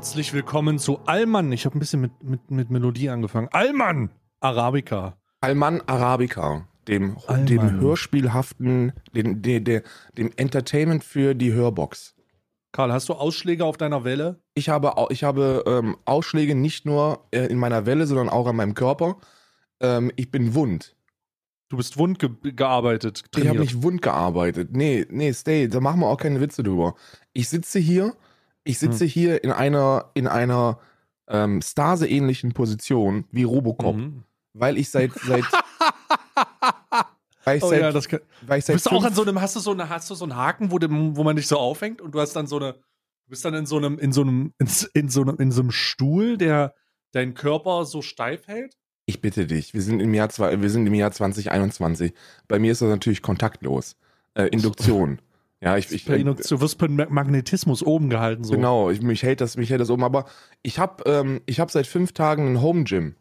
Herzlich willkommen zu Alman. Ich habe ein bisschen mit, mit, mit Melodie angefangen. Alman Arabica. Alman Arabica, dem, Alman. dem hörspielhaften, dem, dem, dem, Entertainment für die Hörbox. Karl, hast du Ausschläge auf deiner Welle? Ich habe, ich habe ähm, Ausschläge nicht nur äh, in meiner Welle, sondern auch an meinem Körper. Ähm, ich bin wund. Du bist wund ge gearbeitet, Ich habe trainiert. nicht wund gearbeitet. Nee, nee, stay, da machen wir auch keine Witze drüber. Ich sitze hier, ich sitze Hm. hier in einer, in einer ähm, Stase-ähnlichen Position wie Robocop, Mhm. weil ich seit, seit, weil ich Oh seit, ja, das kann, weil ich du seit bist auch fünf- an so einem, hast du so eine, hast du so einen Haken, wo, dem, wo man dich so aufhängt und du hast dann so eine, du bist dann in so einem, in so einem, in, in so einem, in so einem Stuhl, der deinen Körper so steif hält? Ich bitte dich, wir sind im Jahr, zwei, wir sind im Jahr 2021. Bei mir ist das natürlich kontaktlos. Äh, Induktion. Ja, ich, ich Induktion, du wirst per Ma- Magnetismus oben gehalten. So. genau, ich, mich hält das, mich hält das oben. Aber ich habe, ähm, ich habe seit fünf Tagen ein Home Gym.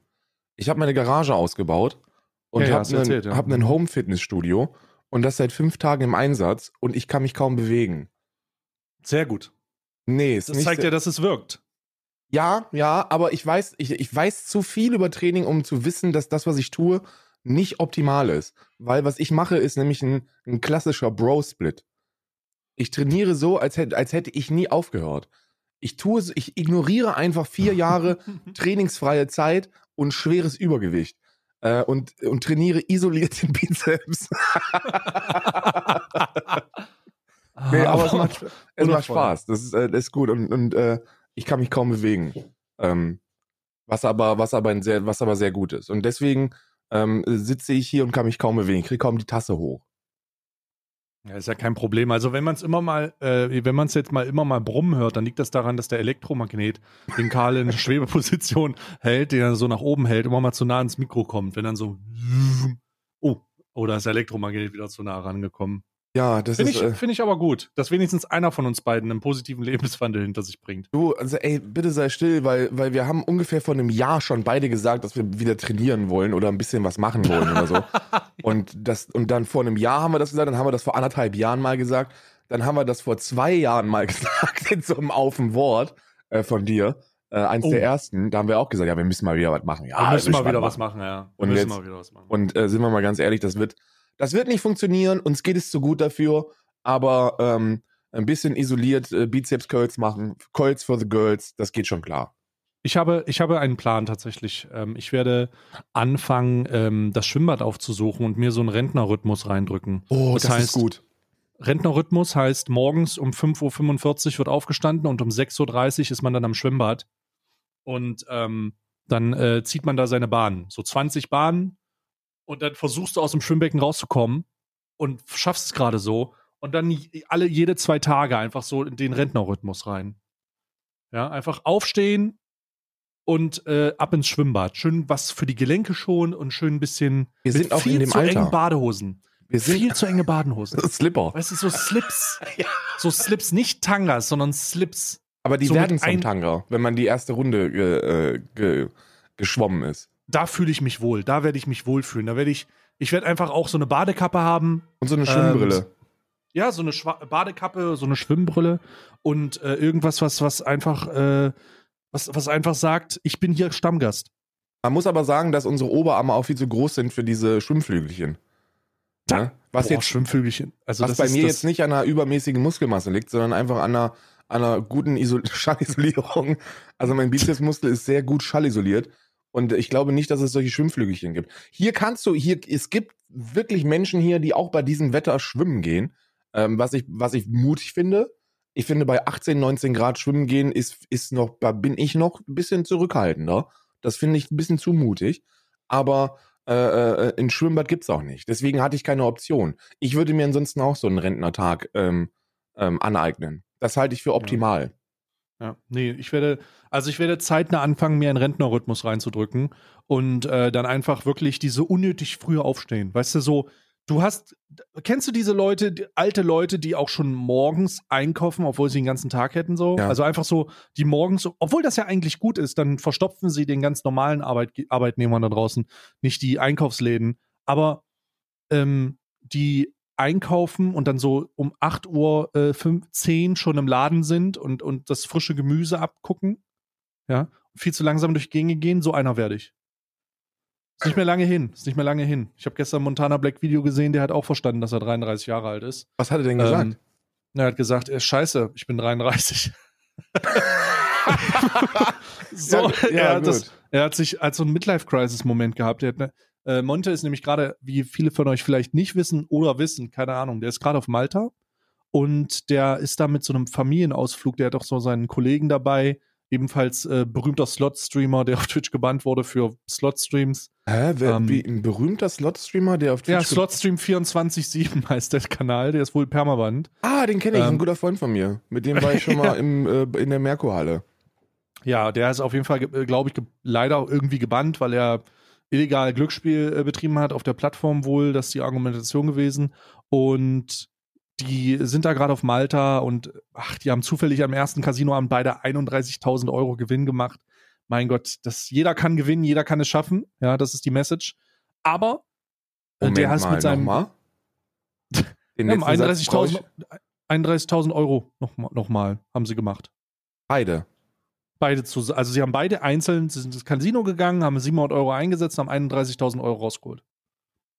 Ich habe meine Garage ausgebaut und Ja, ja, habe du erzählt, ja. hab ein Home Fitnessstudio und das seit fünf Tagen im Einsatz und ich kann mich kaum bewegen. Sehr gut. Nee, ist Das zeigt ja, dass es wirkt. Ja, ja, aber ich weiß, ich, ich weiß zu viel über Training, um zu wissen, dass das, was ich tue, nicht optimal ist. Weil was ich mache, ist nämlich ein, ein klassischer Bro-Split. Ich trainiere so, als hätte, als hätte ich nie aufgehört. Ich tue, ich ignoriere einfach vier Jahre trainingsfreie Zeit und schweres Übergewicht. Äh, und, und trainiere isoliert den Bizeps. nee, aber es macht, es macht. Spaß. Das ist, äh, das ist gut und, und äh, ich kann mich kaum bewegen. Ähm, was aber, was aber ein sehr, was aber sehr gut ist. Und deswegen ähm, sitze ich hier und kann mich kaum bewegen. Ich kriege kaum die Tasse hoch. Ja, ist ja kein Problem. Also wenn man es immer mal, äh, wenn man es jetzt mal immer mal brummen hört, dann liegt das daran, dass der Elektromagnet den Karl in Schwebeposition hält, den er so nach oben hält, immer mal zu nah ans Mikro kommt. Wenn dann so, oh, oh, da ist der Elektromagnet wieder zu nah rangekommen. Ja, das Finde ist. ich, Äh, find ich aber gut, dass wenigstens einer von uns beiden einen positiven Lebenswandel hinter sich bringt. du, also ey, bitte sei still, weil, weil wir haben ungefähr vor einem Jahr schon beide gesagt, dass wir wieder trainieren wollen oder ein bisschen was machen wollen oder so. Und das, und dann vor einem Jahr haben wir das gesagt, dann haben wir das vor anderthalb Jahren mal gesagt, dann haben wir das vor zwei Jahren mal gesagt, in so einem Auf dem Wort äh, von dir. Äh, eins Oh. der ersten, da haben wir auch gesagt, ja, wir müssen mal wieder was machen. Ja, wir müssen mal wieder was machen, ja. Wir Und müssen jetzt- mal wieder was machen. Und äh, sind wir mal ganz ehrlich, das wird, das wird nicht funktionieren, uns geht es zu gut dafür, aber ähm, ein bisschen isoliert äh, Bizeps-Curls machen, Curls for the Girls, das geht schon klar. Ich habe, ich habe einen Plan tatsächlich. Ähm, ich werde anfangen, ähm, das Schwimmbad aufzusuchen und mir so einen Rentnerrhythmus reindrücken. Oh, Das das, heißt- ist gut. Rentnerrhythmus heißt, morgens um 5.45 Uhr wird aufgestanden und um 6.30 Uhr ist man dann am Schwimmbad. Und ähm, dann äh, zieht man da seine Bahnen. So 20 Bahnen. Und dann versuchst du aus dem Schwimmbecken rauszukommen und schaffst es gerade so. Und dann alle jede zwei Tage einfach so in den Rentnerrhythmus rein. Ja, einfach aufstehen und äh, ab ins Schwimmbad. Schön was für die Gelenke schon und schön ein bisschen Wir sind auch viel in dem zu engen Alter. Badehosen. Wir sind Viel zu enge Badenhosen. Slipper. Weißt du, so Slips. So Slips, nicht Tangas, sondern Slips. Aber die so werden zum Tanga, wenn man die erste Runde ge, äh, ge, geschwommen ist. Da fühle ich mich wohl. Da werde ich mich wohlfühlen. Da werde ich, ich werde einfach auch so eine Badekappe haben. Und so eine Schwimmbrille. Ja, so eine Schwa Badekappe, so eine Schwimmbrille und äh, irgendwas, was, was einfach, äh, was, was einfach sagt, ich bin hier Stammgast. Man muss aber sagen, dass unsere Oberarme auch viel zu groß sind für diese Schwimmflügelchen. Da- Ne? Was, Boah, jetzt, Schwimmvögelchen. Also was das bei ist mir jetzt nicht an einer übermäßigen Muskelmasse liegt, sondern einfach an einer, an einer guten Isol Schallisolierung. Also mein Bizepsmuskel ist sehr gut schallisoliert. Und ich glaube nicht, dass es solche Schwimmflügelchen gibt. Hier kannst du, hier, es gibt wirklich Menschen hier, die auch bei diesem Wetter schwimmen gehen. Ähm, was, ich, was ich mutig finde. Ich finde, bei 18, 19 Grad schwimmen gehen ist, ist noch, da bin ich noch ein bisschen zurückhaltender. Das finde ich ein bisschen zu mutig. Aber äh, äh, ein Schwimmbad gibt's auch nicht. Deswegen hatte ich keine Option. Ich würde mir ansonsten auch so einen Rentnertag ähm, ähm, aneignen. Das halte ich für optimal. Ja, nee, ich werde, also ich werde zeitnah anfangen, mir einen Rentnerrhythmus reinzudrücken und äh, dann einfach wirklich diese unnötig frühe aufstehen. Weißt du, so, du hast, kennst du diese Leute, die, alte Leute, die auch schon morgens einkaufen, obwohl sie den ganzen Tag hätten, so? Ja. Also einfach so, die morgens, obwohl das ja eigentlich gut ist, dann verstopfen sie den ganz normalen Arbeit, Arbeitnehmern da draußen, nicht die Einkaufsläden, aber ähm, die einkaufen und dann so um 8 Uhr äh, 5, 10 schon im Laden sind und, und das frische Gemüse abgucken ja, viel zu langsam durch Gänge gehen, so einer werde ich. Ist nicht mehr lange hin, ist nicht mehr lange hin. Ich habe gestern Montana Black Video gesehen, der hat auch verstanden, dass er 33 Jahre alt ist. Was hat er denn gesagt? Ähm, er hat gesagt, er ist scheiße, ich bin 33. so, Ja, ja, er, hat gut. das, er hat sich als so einen Midlife-Crisis-Moment gehabt. Er hat ne, äh, Monte ist nämlich gerade, wie viele von euch vielleicht nicht wissen oder wissen, keine Ahnung, der ist gerade auf Malta und der ist da mit so einem Familienausflug, der hat auch so seinen Kollegen dabei, ebenfalls äh, berühmter Slot-Streamer, der auf Twitch gebannt wurde für Slot-Streams. Hä? Wer, ähm, wie ein berühmter Slot-Streamer, der auf Twitch. Ja, Slotstream 24-7 heißt der Kanal, der ist wohl permanent. Ah, den kenne ich, Ähm, ein guter Freund von mir. Mit dem war ich schon mal im, äh, in der Merkur-Halle. Ja, der ist auf jeden Fall, glaube ich, leider irgendwie gebannt, weil er illegal Glücksspiel äh, betrieben hat auf der Plattform wohl. Das ist die Argumentation gewesen. Und die sind da gerade auf Malta und ach, die haben zufällig am ersten Casinoabend beide 31.000 Euro Gewinn gemacht. Mein Gott, das, jeder kann gewinnen, jeder kann es schaffen. Ja, das ist die Message. Aber äh, Moment der mal, mit seinem nochmal. Den Ja, um letzten Satz brauch 31.000 ich- 31.000 Euro nochmal noch mal, haben sie gemacht. Beide. Beide zu, also sie haben beide einzeln, sie sind ins Casino gegangen, haben 700 Euro eingesetzt, haben 31.000 Euro rausgeholt.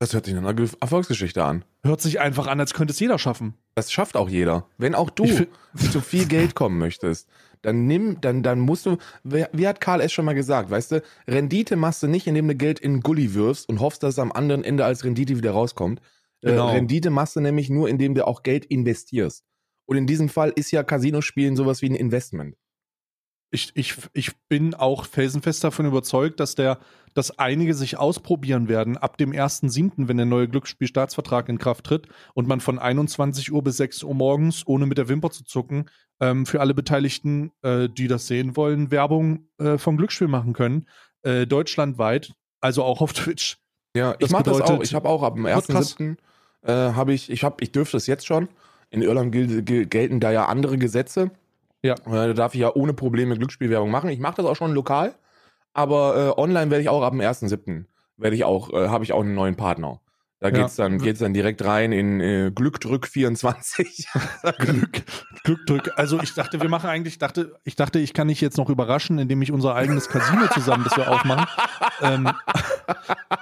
Das hört sich nach einer Ge- Erfolgsgeschichte an. Hört sich einfach an, als könnte es jeder schaffen. Das schafft auch jeder. Wenn auch du zu viel Geld kommen möchtest, dann nimm, dann, dann musst du, wie hat Karl S. schon mal gesagt, weißt du, Rendite machst du nicht, indem du Geld in einen Gully wirfst und hoffst, dass es am anderen Ende als Rendite wieder rauskommt. Genau. Äh, Rendite machst du nämlich nur, indem du auch Geld investierst. Und in diesem Fall ist ja Casinospielen sowas wie ein Investment. Ich, ich, ich bin auch felsenfest davon überzeugt, dass der, dass einige sich ausprobieren werden ab dem 1.7., wenn der neue Glücksspielstaatsvertrag in Kraft tritt und man von 21 Uhr bis 6 Uhr morgens, ohne mit der Wimper zu zucken, ähm, für alle Beteiligten, äh, die das sehen wollen, Werbung äh, vom Glücksspiel machen können. Äh, deutschlandweit, also auch auf Twitch. Ja, ich Das mach das auch. Ich habe auch ab dem Wird krass. 1.7. Äh, habe ich, ich habe, ich dürfte es jetzt schon. In Irland gel gelten da ja andere Gesetze. Ja. Äh, da darf ich ja ohne Probleme Glücksspielwerbung machen. Ich mache das auch schon lokal, aber äh, online werde ich auch ab dem 1.7. werde ich auch, äh, habe ich auch einen neuen Partner. Da Ja. geht's dann, geht's dann direkt rein in äh, Glückdrück 24. Glück, Glück drück. Also ich dachte, wir machen eigentlich, dachte, ich dachte, ich kann dich jetzt noch überraschen, indem ich unser eigenes Casino zusammen, das wir aufmachen. Ähm,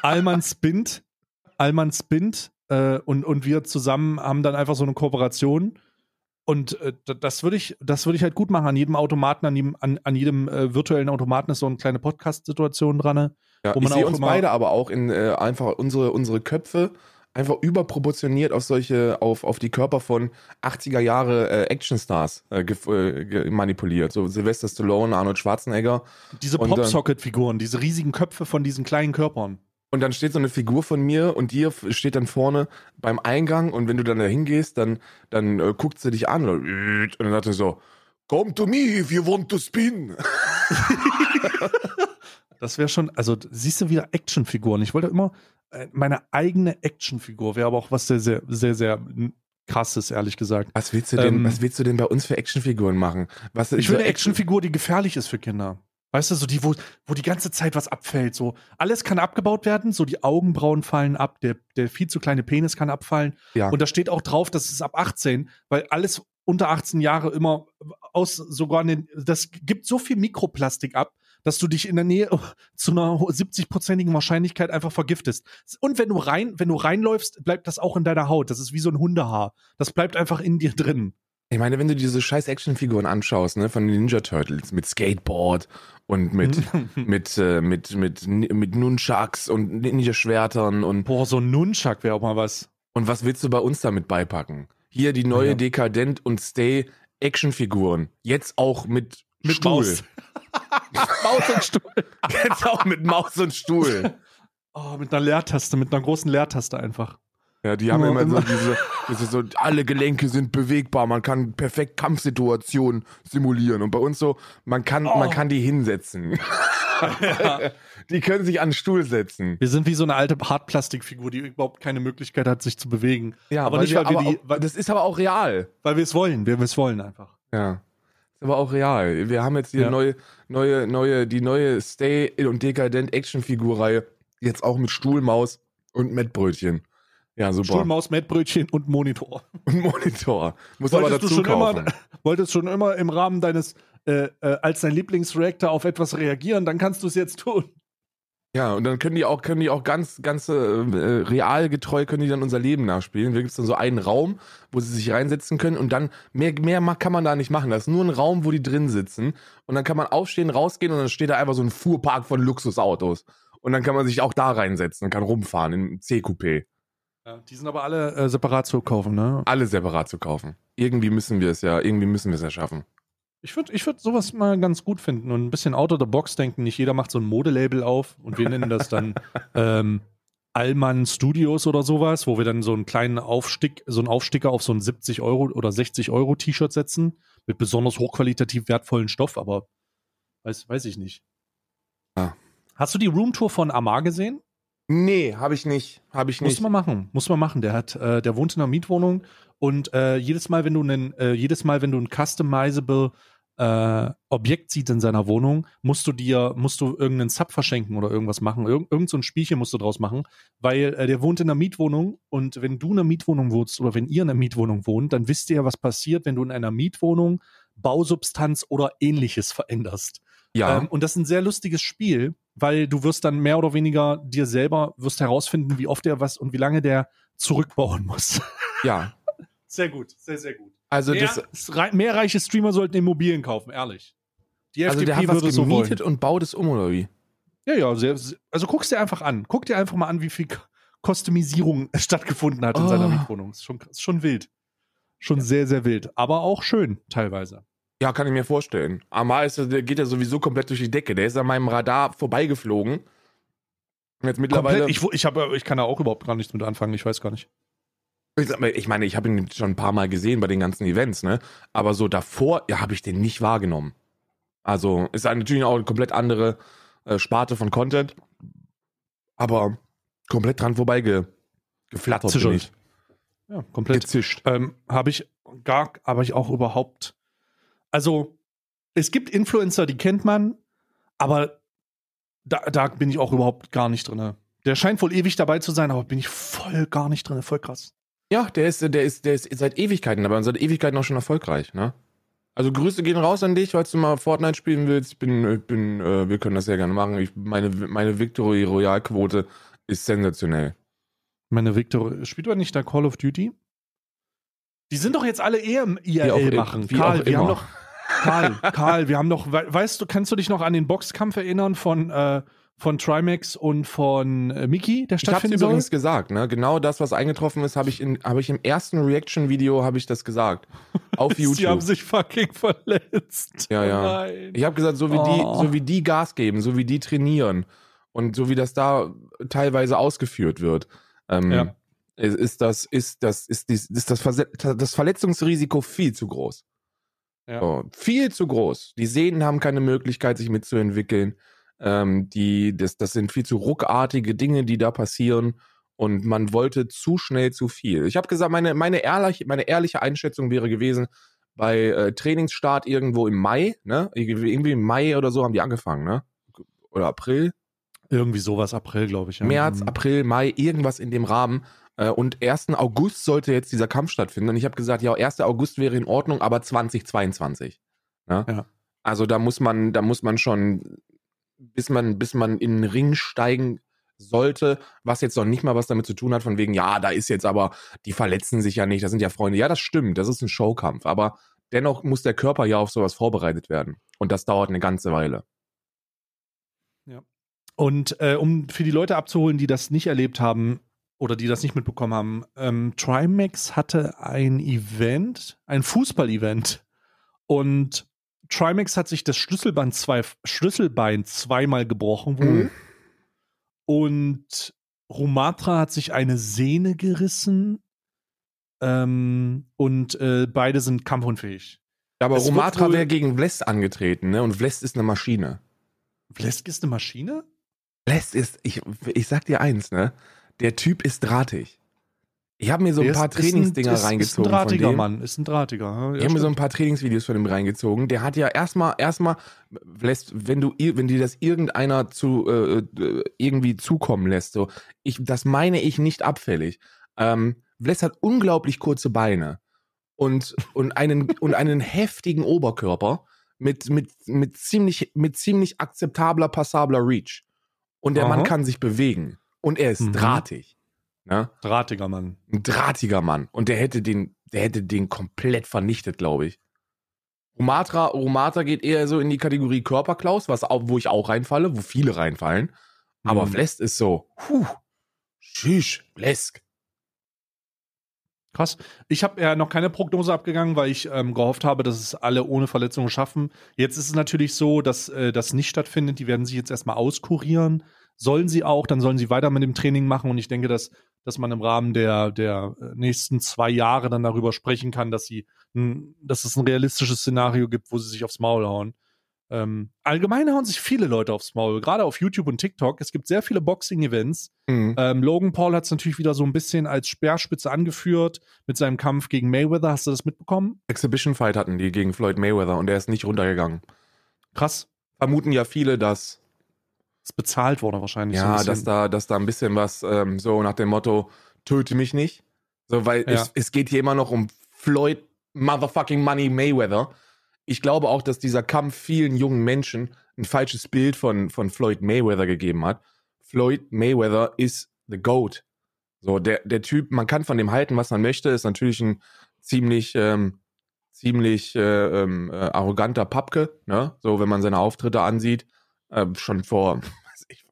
Allmann spinnt, Allmann spinnt äh, und, und wir zusammen haben dann einfach so eine Kooperation. Und äh, das würde ich, das würde ich halt gut machen. An jedem Automaten, an jedem, an, an jedem äh, virtuellen Automaten ist so eine kleine Podcast-Situation dran. Ja, Wo ich man sehe auch uns beide aber auch in äh, einfach unsere, unsere Köpfe einfach überproportioniert auf solche, auf, auf die Körper von 80er Jahre äh, Actionstars äh, äh, manipuliert. So Sylvester Stallone, Arnold Schwarzenegger. Diese Popsocket-Figuren, diese riesigen Köpfe von diesen kleinen Körpern. Und dann steht so eine Figur von mir und dir f- steht dann vorne beim Eingang und wenn du dann da hingehst, dann, dann äh, guckt sie dich an und, und dann sagt sie so, Come to me if you want to spin. Das wäre schon, also siehst du wieder Actionfiguren. Ich wollte immer äh, meine eigene Actionfigur, wäre aber auch was sehr, sehr, sehr, sehr krasses, ehrlich gesagt. Was willst du denn, Ähm, was willst du denn bei uns für Actionfiguren machen? Was, Ich will eine Actionfigur, die gefährlich ist für Kinder. Weißt du, so die, wo, wo die ganze Zeit was abfällt. So, alles kann abgebaut werden, so die Augenbrauen fallen ab, der, der viel zu kleine Penis kann abfallen. Ja. Und da steht auch drauf, das ist ab 18, weil alles unter 18 Jahre immer aus sogar den, das gibt so viel Mikroplastik ab, dass du dich in der Nähe zu einer 70-prozentigen Wahrscheinlichkeit einfach vergiftest. Und wenn du rein, wenn du reinläufst, bleibt das auch in deiner Haut. Das ist wie so ein Hundehaar. Das bleibt einfach in dir drin. Ich meine, wenn du diese scheiß Actionfiguren anschaust, ne, von den Ninja Turtles mit Skateboard und mit, mit, äh, mit, mit, mit Nunchucks und Ninja-Schwertern und, Boah, so ein Nunchuck wäre auch mal was. und was willst du bei uns damit beipacken? Hier die neue Ja. Dekadent und Stay Actionfiguren. Jetzt auch mit, Mit Stuhl. Maus. Maus und Stuhl. Jetzt auch mit Maus und Stuhl. Oh, mit einer Leertaste, mit einer großen Leertaste einfach. Ja, die haben Immer- immer so diese, diese so, alle Gelenke sind bewegbar, man kann perfekt Kampfsituationen simulieren. Und bei uns so, man kann, Oh. man kann die hinsetzen. Die können sich an den Stuhl setzen. Wir sind wie so eine alte Hartplastikfigur, die überhaupt keine Möglichkeit hat, sich zu bewegen. Ja, aber nicht, weil wir, aber die, weil, das ist aber auch real. weil wir es wollen. Wir es wollen einfach. Ja. Ist aber auch real. Wir haben jetzt die Ja. neue, neue, neue, die neue Stay und Dekadent Actionfigurreihe. Jetzt auch mit Stuhlmaus und Mettbrötchen. Ja, super. Stuhlmaus, Mettbrötchen und Monitor. und Monitor. Muss aber Wolltest dazu schon immer, kaufen. wolltest schon immer im Rahmen deines äh, äh, als dein Lieblingsreactor auf etwas reagieren, dann kannst du es jetzt tun. Ja, und dann können die auch, können die auch ganz, ganz äh, realgetreu können die dann unser Leben nachspielen. Da gibt es dann so einen Raum, wo sie sich reinsetzen können und dann mehr, mehr kann man da nicht machen. Das ist nur ein Raum, wo die drin sitzen. Und dann kann man aufstehen, rausgehen und dann steht da einfach so ein Fuhrpark von Luxusautos. Und dann kann man sich auch da reinsetzen und kann rumfahren im C-Coupé. Die sind aber alle äh, separat zu kaufen, ne? Alle separat zu kaufen. Irgendwie müssen wir es ja, irgendwie müssen wir es ja schaffen. Ich würde ich würd sowas mal ganz gut finden und ein bisschen out of the box denken. Nicht jeder macht so ein Modelabel auf und wir nennen das dann ähm, Allmann Studios oder sowas, wo wir dann so einen kleinen Aufstick, so einen Aufsticker auf so ein 70 Euro oder 60 Euro T-Shirt setzen mit besonders hochqualitativ wertvollen Stoff, aber weiß, weiß ich nicht. Ja. Hast du die Roomtour von Amar gesehen? Nee, habe ich nicht. Habe ich nicht. Muss man machen. Muss man machen. Der hat, äh, der wohnt in einer Mietwohnung und äh, jedes Mal, wenn du einen, äh, jedes Mal, wenn du ein customizable äh, Objekt sieht in seiner Wohnung, musst du dir, musst du irgendeinen Sub verschenken oder irgendwas machen. Irg irgend so ein Spielchen musst du draus machen, weil äh, der wohnt in einer Mietwohnung und wenn du in einer Mietwohnung wohnst oder wenn ihr in einer Mietwohnung wohnt, dann wisst ihr ja, was passiert, wenn du in einer Mietwohnung Bausubstanz oder ähnliches veränderst. Ja. Ähm, und das ist ein sehr lustiges Spiel, weil du wirst dann mehr oder weniger dir selber wirst herausfinden, wie oft er was und wie lange der zurückbauen muss. Ja. sehr gut, sehr, sehr gut. Also mehr, das, mehr reiche Streamer sollten Immobilien kaufen, ehrlich. Die also FDP der hat was würde so gemietet wollen. und baut es um, oder wie? Ja, ja, sehr, also guck's dir einfach an. Guck dir einfach mal an, wie viel Kostymisierung stattgefunden hat in Oh. seiner Mietwohnung. Ist schon, ist schon wild. Schon sehr, sehr wild. Aber auch schön, teilweise. Ja, kann ich mir vorstellen. Amar ist, der geht ja sowieso komplett durch die Decke. Der ist an meinem Radar vorbeigeflogen. Jetzt mittlerweile. Komplett, ich, ich, hab, ich kann da auch überhaupt gar nichts mit anfangen, ich weiß gar nicht. Ich meine, ich habe ihn schon ein paar Mal gesehen bei den ganzen Events, ne? Aber so davor, ja, habe ich den nicht wahrgenommen. Also ist natürlich auch eine komplett andere äh, Sparte von Content, aber komplett dran vorbei ge, Zischelt. Ja, komplett. Gezischt. Ähm, habe ich gar, aber ich auch überhaupt. Also, es gibt Influencer, die kennt man, aber da, da bin ich auch überhaupt gar nicht drin. Der scheint wohl ewig dabei zu sein, aber bin ich voll gar nicht drin. Voll krass. Ja, der ist, der ist, der ist seit Ewigkeiten dabei und seit Ewigkeiten auch schon erfolgreich, ne? Also Grüße gehen raus an dich, falls du mal Fortnite spielen willst. Ich bin, ich bin, äh, wir können das sehr gerne machen. Ich, meine, meine Victory Royale Quote ist sensationell. Meine Victor, spielt man nicht da Call of Duty? Die sind doch jetzt alle eher im IRL machen. wie Karl, wir haben doch. Karl, Karl, wir haben doch, we- weißt du, kannst du dich noch an den Boxkampf erinnern von, äh, von Trimax und von äh, Miki, der Ich hab's übrigens gesagt, ne? Genau das, was eingetroffen ist, habe ich in, habe ich im ersten Reaction-Video habe ich das gesagt. Auf Sie haben YouTube. sich fucking verletzt. Ja, ja. Nein. Ich habe gesagt, so wie Oh. die, so wie die Gas geben, so wie die trainieren und so wie das da teilweise ausgeführt wird, ähm, Ja. Ist, das, ist das, ist dies, ist das, Verse das Verletzungsrisiko viel zu groß. Ja. So, viel zu groß. Die Sehnen haben keine Möglichkeit, sich mitzuentwickeln. Ähm, die, das, das sind viel zu ruckartige Dinge, die da passieren. Und man wollte zu schnell zu viel. Ich habe gesagt, meine, meine, ehrlich, meine ehrliche Einschätzung wäre gewesen, bei äh, Trainingsstart irgendwo im Mai, ne? Irgendwie im Mai oder so haben die angefangen, ne? Oder April, Irgendwie sowas, April, glaube ich. Ja. März, Mhm. April, Mai, irgendwas in dem Rahmen. Äh, Und 1. August sollte jetzt dieser Kampf stattfinden. Und ich habe gesagt, ja, 1. August wäre in Ordnung, aber 2022. Ne? Ja. Also da muss man, da muss man schon, bis man, bis man in den Ring steigen sollte, was jetzt noch nicht mal was damit zu tun hat, von wegen, ja, da ist jetzt aber, die verletzen sich ja nicht, das sind ja Freunde. Ja, das stimmt, das ist ein Showkampf, aber dennoch muss der Körper ja auf sowas vorbereitet werden. Und das dauert eine ganze Weile. Und äh, um für die Leute abzuholen, die das nicht erlebt haben oder die das nicht mitbekommen haben, ähm, Trimax hatte ein Event, ein Fußball-Event. Und Trimax hat sich das Schlüsselbein, zwei, Schlüsselbein zweimal gebrochen wohl. Mhm. Und Rumatra hat sich eine Sehne gerissen. Ähm, und äh, beide sind kampfunfähig. Aber Es Romatra wäre gegen Vlest angetreten, ne? Und Vlest ist eine Maschine. Vlesk ist eine Maschine? Vlest ist, ich, ich sag dir eins, ne? Der Typ ist drahtig. Ich habe mir so ein paar ist- Trainingsdinger ist, reingezogen. Ist ein drahtiger von dem. Mann, ist ein drahtiger. Ja, Ich habe mir so ein paar Trainingsvideos von ihm reingezogen. Der hat ja erstmal, erstmal, lässt, wenn du, wenn dir das irgendeiner zu äh, äh, irgendwie zukommen lässt, so, ich, das meine ich nicht abfällig. Ähm, Vlest hat unglaublich kurze Beine und und einen und einen heftigen Oberkörper, mit, mit, mit, ziemlich, mit ziemlich akzeptabler, passabler Reach. Und der Aha. Mann kann sich bewegen. Und er ist Mhm. drahtig. Ne? Drahtiger Mann. Ein drahtiger Mann. Und der hätte den, der hätte den komplett vernichtet, glaube ich. Romatra, Romatra geht eher so in die Kategorie Körperklaus, was auch, wo ich auch reinfalle, wo viele reinfallen. Aber Mhm. Vlest ist so, puh, tschüss, Blesk. Krass. Ich habe ja noch keine Prognose abgegangen, weil ich ähm, gehofft habe, dass es alle ohne Verletzungen schaffen. Jetzt ist es natürlich so, dass äh, das nicht stattfindet. Die werden sich jetzt erstmal auskurieren. Sollen sie auch, dann sollen sie weiter mit dem Training machen. Und ich denke, dass, dass man im Rahmen der, der äh, nächsten zwei Jahre dann darüber sprechen kann, dass sie, dass es ein realistisches Szenario gibt, wo sie sich aufs Maul hauen. Ähm, allgemein hauen sich viele Leute aufs Maul, gerade auf YouTube und TikTok. Es gibt sehr viele Boxing-Events. Mhm. Ähm, Logan Paul hat es natürlich wieder so ein bisschen als Speerspitze angeführt mit seinem Kampf gegen Mayweather. Hast du das mitbekommen? Exhibition Fight hatten die gegen Floyd Mayweather und der ist nicht runtergegangen. Krass. Vermuten ja viele, dass, Ist bezahlt worden wahrscheinlich. so ein ja, bisschen. dass da, dass da ein bisschen was ähm, so nach dem Motto, töte mich nicht. So, weil Ja. es, es geht hier immer noch um Floyd Motherfucking Money Mayweather. Ich glaube auch, dass dieser Kampf vielen jungen Menschen ein falsches Bild von, von Floyd Mayweather gegeben hat. Floyd Mayweather ist the GOAT. So, der, der Typ, man kann von dem halten, was man möchte, ist natürlich ein ziemlich, ähm, ziemlich äh, ähm, äh, arroganter Pappke, ne? So, wenn man seine Auftritte ansieht, äh, schon vor ich,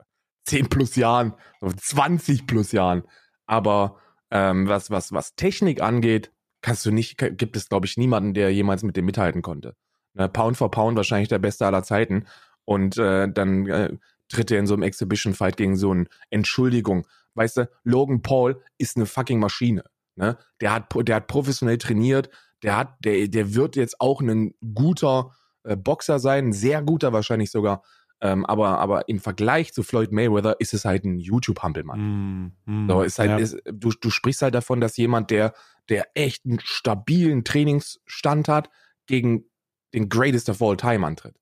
10 plus Jahren, so 20 plus Jahren. Aber ähm, was, was, was Technik angeht, kannst du nicht, gibt es, glaube ich, niemanden, der jemals mit dem mithalten konnte. Ne, Pound for Pound wahrscheinlich der Beste aller Zeiten. Und äh, dann äh, tritt er in so einem Exhibition-Fight gegen so ein Entschuldigung. Weißt du, Logan Paul ist eine fucking Maschine. Ne? Der, hat, der hat professionell trainiert, der hat, der, der wird jetzt auch ein guter äh, Boxer sein, ein sehr guter wahrscheinlich sogar. Ähm, aber, aber im Vergleich zu Floyd Mayweather ist es halt ein YouTube-Hampelmann. Mm, mm, So, ist halt, ja. ist, du, du sprichst halt davon, dass jemand, der, der echt einen stabilen Trainingsstand hat, gegen den Greatest of All Time antritt.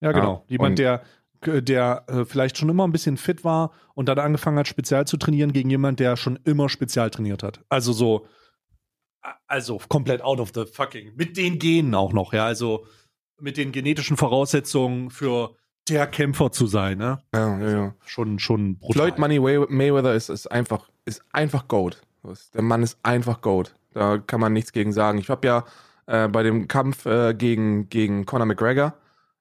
ja, genau. und- Jemand, der, der äh, vielleicht schon immer ein bisschen fit war und dann angefangen hat, spezial zu trainieren gegen jemand, der schon immer spezial trainiert hat. Also so, also komplett out of the fucking, mit den Genen auch noch, ja, also mit den genetischen Voraussetzungen für der Kämpfer zu sein, ne? Ja, ja, ja. Schon, schon brutal. Floyd Money Mayweather ist, ist einfach, ist einfach Goat. Der Mann ist einfach Goat. Da kann man nichts gegen sagen. Ich habe ja äh, bei dem Kampf äh, gegen, gegen Conor McGregor,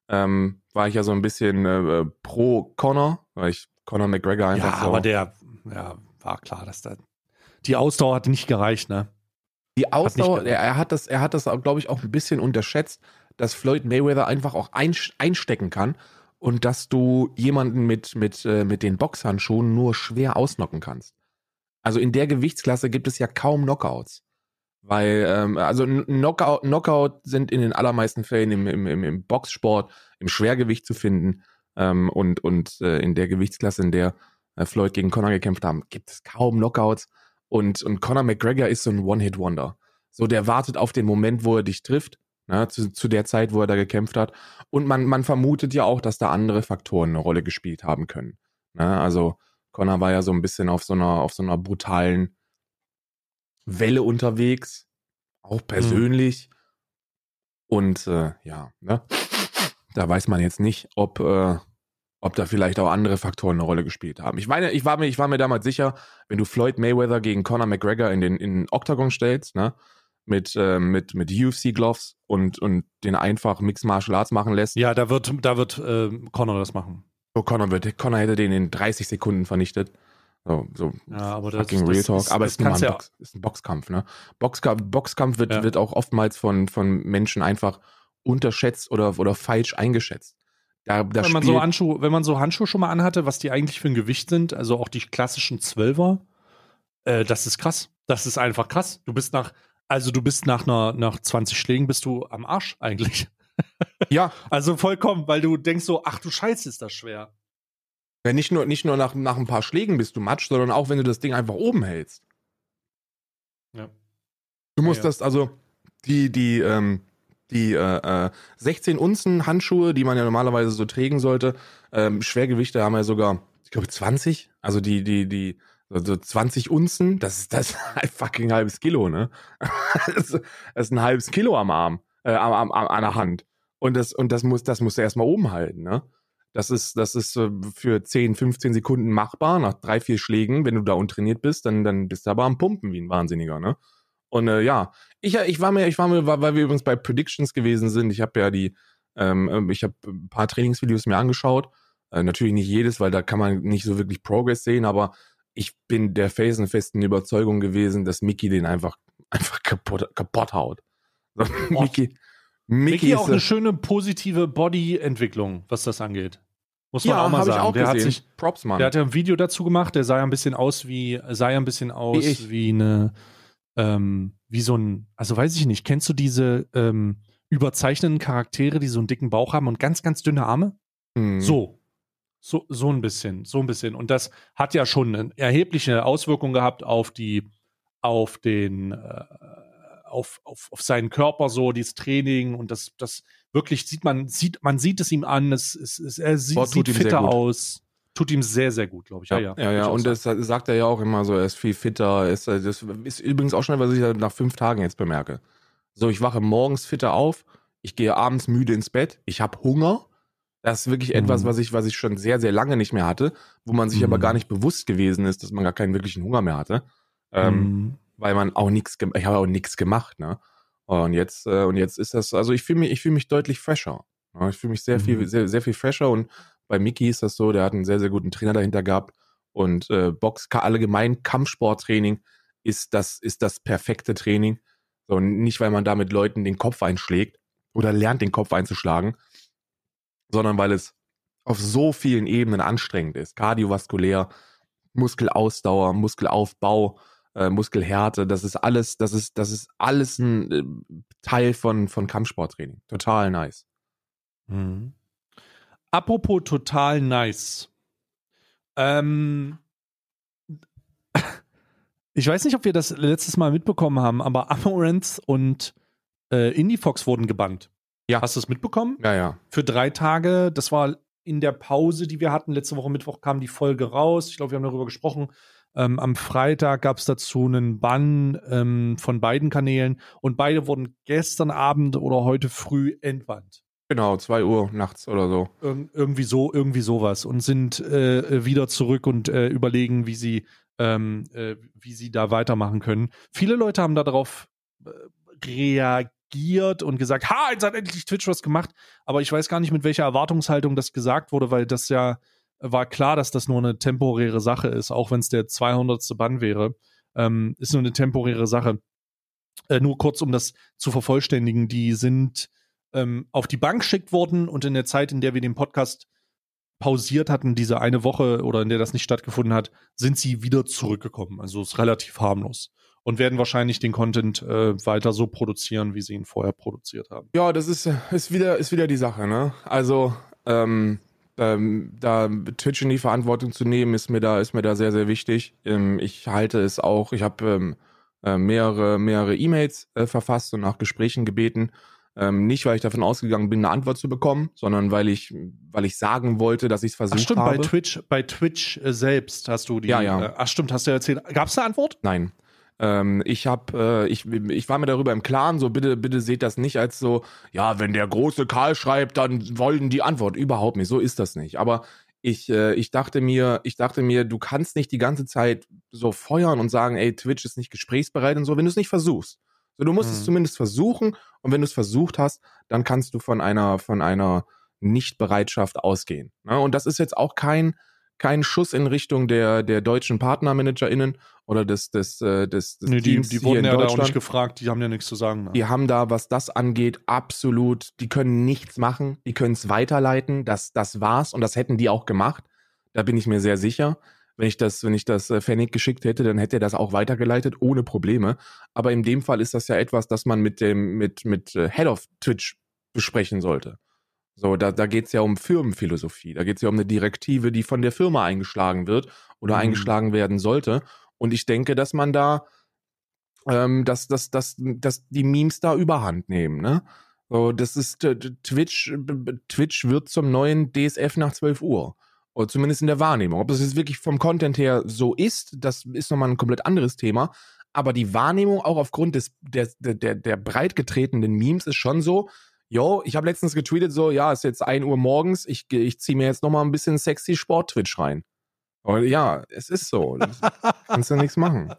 ähm, war ich ja so ein bisschen äh, pro Conor, weil ich Conor McGregor Ja, einfach so. aber der, ja, war klar, dass da, die Ausdauer hat nicht gereicht, ne? Die Ausdauer, nicht- er, er hat das, er hat das, glaube ich, auch ein bisschen unterschätzt, dass Floyd Mayweather einfach auch ein, einstecken kann und dass du jemanden mit, mit, äh, mit den Boxhandschuhen nur schwer ausnocken kannst. Also in der Gewichtsklasse gibt es ja kaum Knockouts. Weil, ähm, also Knockout, Knockout sind in den allermeisten Fällen im, im, im, im Boxsport, im Schwergewicht zu finden. Ähm, und und äh, in der Gewichtsklasse, in der äh, Floyd gegen Conor gekämpft haben, gibt es kaum Knockouts. Und, und Conor McGregor ist so ein One-Hit-Wonder. So, der wartet auf den Moment, wo er dich trifft, ne, zu, zu der Zeit, wo er da gekämpft hat. Und man, man vermutet ja auch, dass da andere Faktoren eine Rolle gespielt haben können. Ne, also Conor war ja so ein bisschen auf so einer, auf so einer brutalen Welle unterwegs, auch persönlich. Und äh, ja, ne, da weiß man jetzt nicht, ob, äh, ob da vielleicht auch andere Faktoren eine Rolle gespielt haben. Ich meine, ich war mir, ich war mir damals sicher, wenn du Floyd Mayweather gegen Conor McGregor in den, in den Octagon stellst, ne, mit, äh, mit, mit UFC-Gloves und, und den einfach Mixed Martial Arts machen lässt, Ja, da wird, da wird ähm, Connor das machen. so Conor wird, Conor hätte den in 30 Sekunden vernichtet. So, so Ja, aber das, fucking das Real Talk. ist- aber es ist, ein ja, Box, ist ein Boxkampf, ne? Boxkampf, Boxkampf wird, Ja. wird auch oftmals von, von Menschen einfach unterschätzt oder, oder falsch eingeschätzt. Da, da wenn man, so Handschuhe, wenn man so Handschuhe schon mal anhatte, was die eigentlich für ein Gewicht sind, also auch die klassischen Zwölfer, äh, das ist krass. Das ist einfach krass. Du bist nach, also du bist nach einer, nach 20 Schlägen bist du am Arsch eigentlich. ja, Also vollkommen, weil du denkst so, ach du Scheiße, ist das schwer. Ja, nicht nur, nicht nur nach, nach ein paar Schlägen bist du matsch, sondern auch wenn du das Ding einfach oben hältst. Ja. Du musst Ja, ja. das, also die, die, ähm, die äh, äh, 16 Unzen Handschuhe, die man ja normalerweise so trägen sollte, ähm, Schwergewichte haben ja sogar, ich glaube 20, also die, die, die, also 20 Unzen, das ist das ein fucking halbes Kilo, ne? das, ist, ein halbes Kilo am Arm, äh, am, am, am, an der Hand. Und das, und das muss, das musst du erstmal oben halten, ne? Das ist, das ist äh, für 10, 15 Sekunden machbar. Nach drei, vier Schlägen, wenn du da untrainiert bist, dann, dann bist du aber am Pumpen wie ein Wahnsinniger, ne? Und äh, ja, ich, ich war mir, ich war mir, weil wir übrigens bei Predictions gewesen sind, ich habe ja die, ähm, ähm, ich habe ein paar Trainingsvideos mir angeschaut. Äh, natürlich nicht jedes, weil da kann man nicht so wirklich Progress sehen, aber ich bin der felsenfesten Überzeugung gewesen, dass Mickey den einfach, einfach kaputt, kaputt haut. Mickey, Mickey, auch eine schöne positive Body-Entwicklung, was das angeht. Muss man ja, auch mal sagen. Auch der gesehen. hat sich, Props, Mann. Der hat ja ein Video dazu gemacht, der sah ja ein bisschen aus wie, sah ja ein bisschen aus wie, wie eine, ähm, wie so ein, also weiß ich nicht, kennst du diese ähm, überzeichneten Charaktere, die so einen dicken Bauch haben und ganz, ganz dünne Arme? Mhm. So. So, so ein bisschen, so ein bisschen. Und das hat ja schon eine erhebliche Auswirkung gehabt auf die, auf den, äh, auf, auf, auf seinen Körper so, dieses Training und das, das wirklich sieht man, sieht, man sieht es ihm an, es, es, es er sieht, sieht fitter aus. Tut ihm sehr, sehr gut, glaube ich. Ja, ja. Ja, ja. Und das sagt er ja auch immer so, er ist viel fitter. Ist, das ist übrigens auch schon, was ich nach fünf Tagen jetzt bemerke. So, ich wache morgens fitter auf, ich gehe abends müde ins Bett, ich habe Hunger. Das ist wirklich mhm. etwas, was ich, was ich schon sehr, sehr lange nicht mehr hatte, wo man sich mhm. aber gar nicht bewusst gewesen ist, dass man gar keinen wirklichen Hunger mehr hatte. Ähm, mhm weil man auch nichts, ich habe auch nichts gemacht, ne? Und jetzt, äh, und jetzt ist das, also ich fühle mich, ich fühle mich deutlich fresher. Ne? Ich fühle mich sehr mhm. viel, sehr, sehr viel fresher und bei Mickey ist das so, der hat einen sehr, sehr guten Trainer dahinter gehabt und äh, Box allgemein Kampfsporttraining ist das, ist das perfekte Training. So, nicht, weil man damit Leuten den Kopf einschlägt oder lernt, den Kopf einzuschlagen, sondern weil es auf so vielen Ebenen anstrengend ist. Kardiovaskulär, Muskelausdauer, Muskelaufbau, äh, Muskelhärte, das ist alles, das ist, das ist alles ein äh, Teil von, von Kampfsporttraining. Total nice. Mhm. Apropos total nice. Ähm, ich weiß nicht, ob wir das letztes Mal mitbekommen haben, aber Amaranth und äh, Indiefox wurden gebannt. Ja. Hast du es mitbekommen? Ja, ja. Für drei Tage. Das war in der Pause, die wir hatten. Letzte Woche Mittwoch kam die Folge raus. Ich glaube, wir haben darüber gesprochen. Ähm, am Freitag gab es dazu einen Bann ähm, von beiden Kanälen und beide wurden gestern Abend oder heute früh entbannt. Genau, 2 Uhr nachts oder so. Ir irgendwie so, irgendwie sowas und sind äh, wieder zurück und äh, überlegen, wie sie, ähm, äh, wie sie da weitermachen können. Viele Leute haben darauf äh, reagiert und gesagt, ha, jetzt hat endlich Twitch was gemacht. Aber ich weiß gar nicht, mit welcher Erwartungshaltung das gesagt wurde, weil das ja war klar, dass das nur eine temporäre Sache ist, auch wenn es der 200. Bann wäre. Ähm, ist nur eine temporäre Sache. Äh, nur kurz, um das zu vervollständigen, die sind ähm, auf die Bank geschickt worden und in der Zeit, in der wir den Podcast pausiert hatten, diese eine Woche oder in der das nicht stattgefunden hat, sind sie wieder zurückgekommen. Also ist relativ harmlos. Und werden wahrscheinlich den Content äh, weiter so produzieren, wie sie ihn vorher produziert haben. Ja, das ist, ist, wieder, ist wieder die Sache, ne? Also, ähm, ähm, da Twitch in die Verantwortung zu nehmen, ist mir da, ist mir da sehr, sehr wichtig. Ähm, ich halte es auch, ich habe ähm, äh, mehrere, mehrere E-Mails äh, verfasst und nach Gesprächen gebeten. Ähm, nicht, weil ich davon ausgegangen bin, eine Antwort zu bekommen, sondern weil ich, weil ich sagen wollte, dass ich es versucht ach, stimmt, habe. Bei Twitch, bei Twitch äh, selbst hast du die. Ja, ja. Äh, ach stimmt, hast du erzählt. Gab es eine Antwort? Nein. Ähm, ich habe, äh, ich, ich war mir darüber im Klaren, so bitte, bitte seht das nicht als so, ja, wenn der große Karl schreibt, dann wollen die Antwort. Überhaupt nicht, so ist das nicht. Aber ich, äh, ich dachte mir, ich dachte mir, du kannst nicht die ganze Zeit so feuern und sagen, ey, Twitch ist nicht gesprächsbereit und so, wenn du es nicht versuchst. So, du musst mhm. es zumindest versuchen und wenn du es versucht hast, dann kannst du von einer, von einer Nichtbereitschaft ausgehen. Ne? Und das ist jetzt auch kein, kein Schuss in Richtung der, der deutschen PartnermanagerInnen oder des, des, äh, des, des nee, Teams die, die wurden ja da auch nicht gefragt, die haben ja nichts zu sagen. Ne? Die haben da, was das angeht, absolut, die können nichts machen, die können es weiterleiten, das, das war's und das hätten die auch gemacht. Da bin ich mir sehr sicher. Wenn ich das, wenn ich das äh, Fennec geschickt hätte, dann hätte er das auch weitergeleitet, ohne Probleme. Aber in dem Fall ist das ja etwas, das man mit dem, mit, mit äh, Head of Twitch besprechen sollte. So, da, da geht es ja um Firmenphilosophie. Da geht es ja um eine Direktive, die von der Firma eingeschlagen wird oder mhm. eingeschlagen werden sollte. Und ich denke, dass man da, ähm, dass, dass, dass, dass die Memes da überhand nehmen, ne? So, das ist Twitch, Twitch wird zum neuen DSF nach 12 Uhr. Oder zumindest in der Wahrnehmung. Ob das jetzt wirklich vom Content her so ist, das ist nochmal ein komplett anderes Thema. Aber die Wahrnehmung auch aufgrund des, der, der, der breit getretenen Memes ist schon so, yo, ich habe letztens getweetet so, ja, ist jetzt 1 Uhr morgens, ich, ich ziehe mir jetzt nochmal ein bisschen sexy Sport-Twitch rein. Und ja, es ist so. Kannst du nichts machen.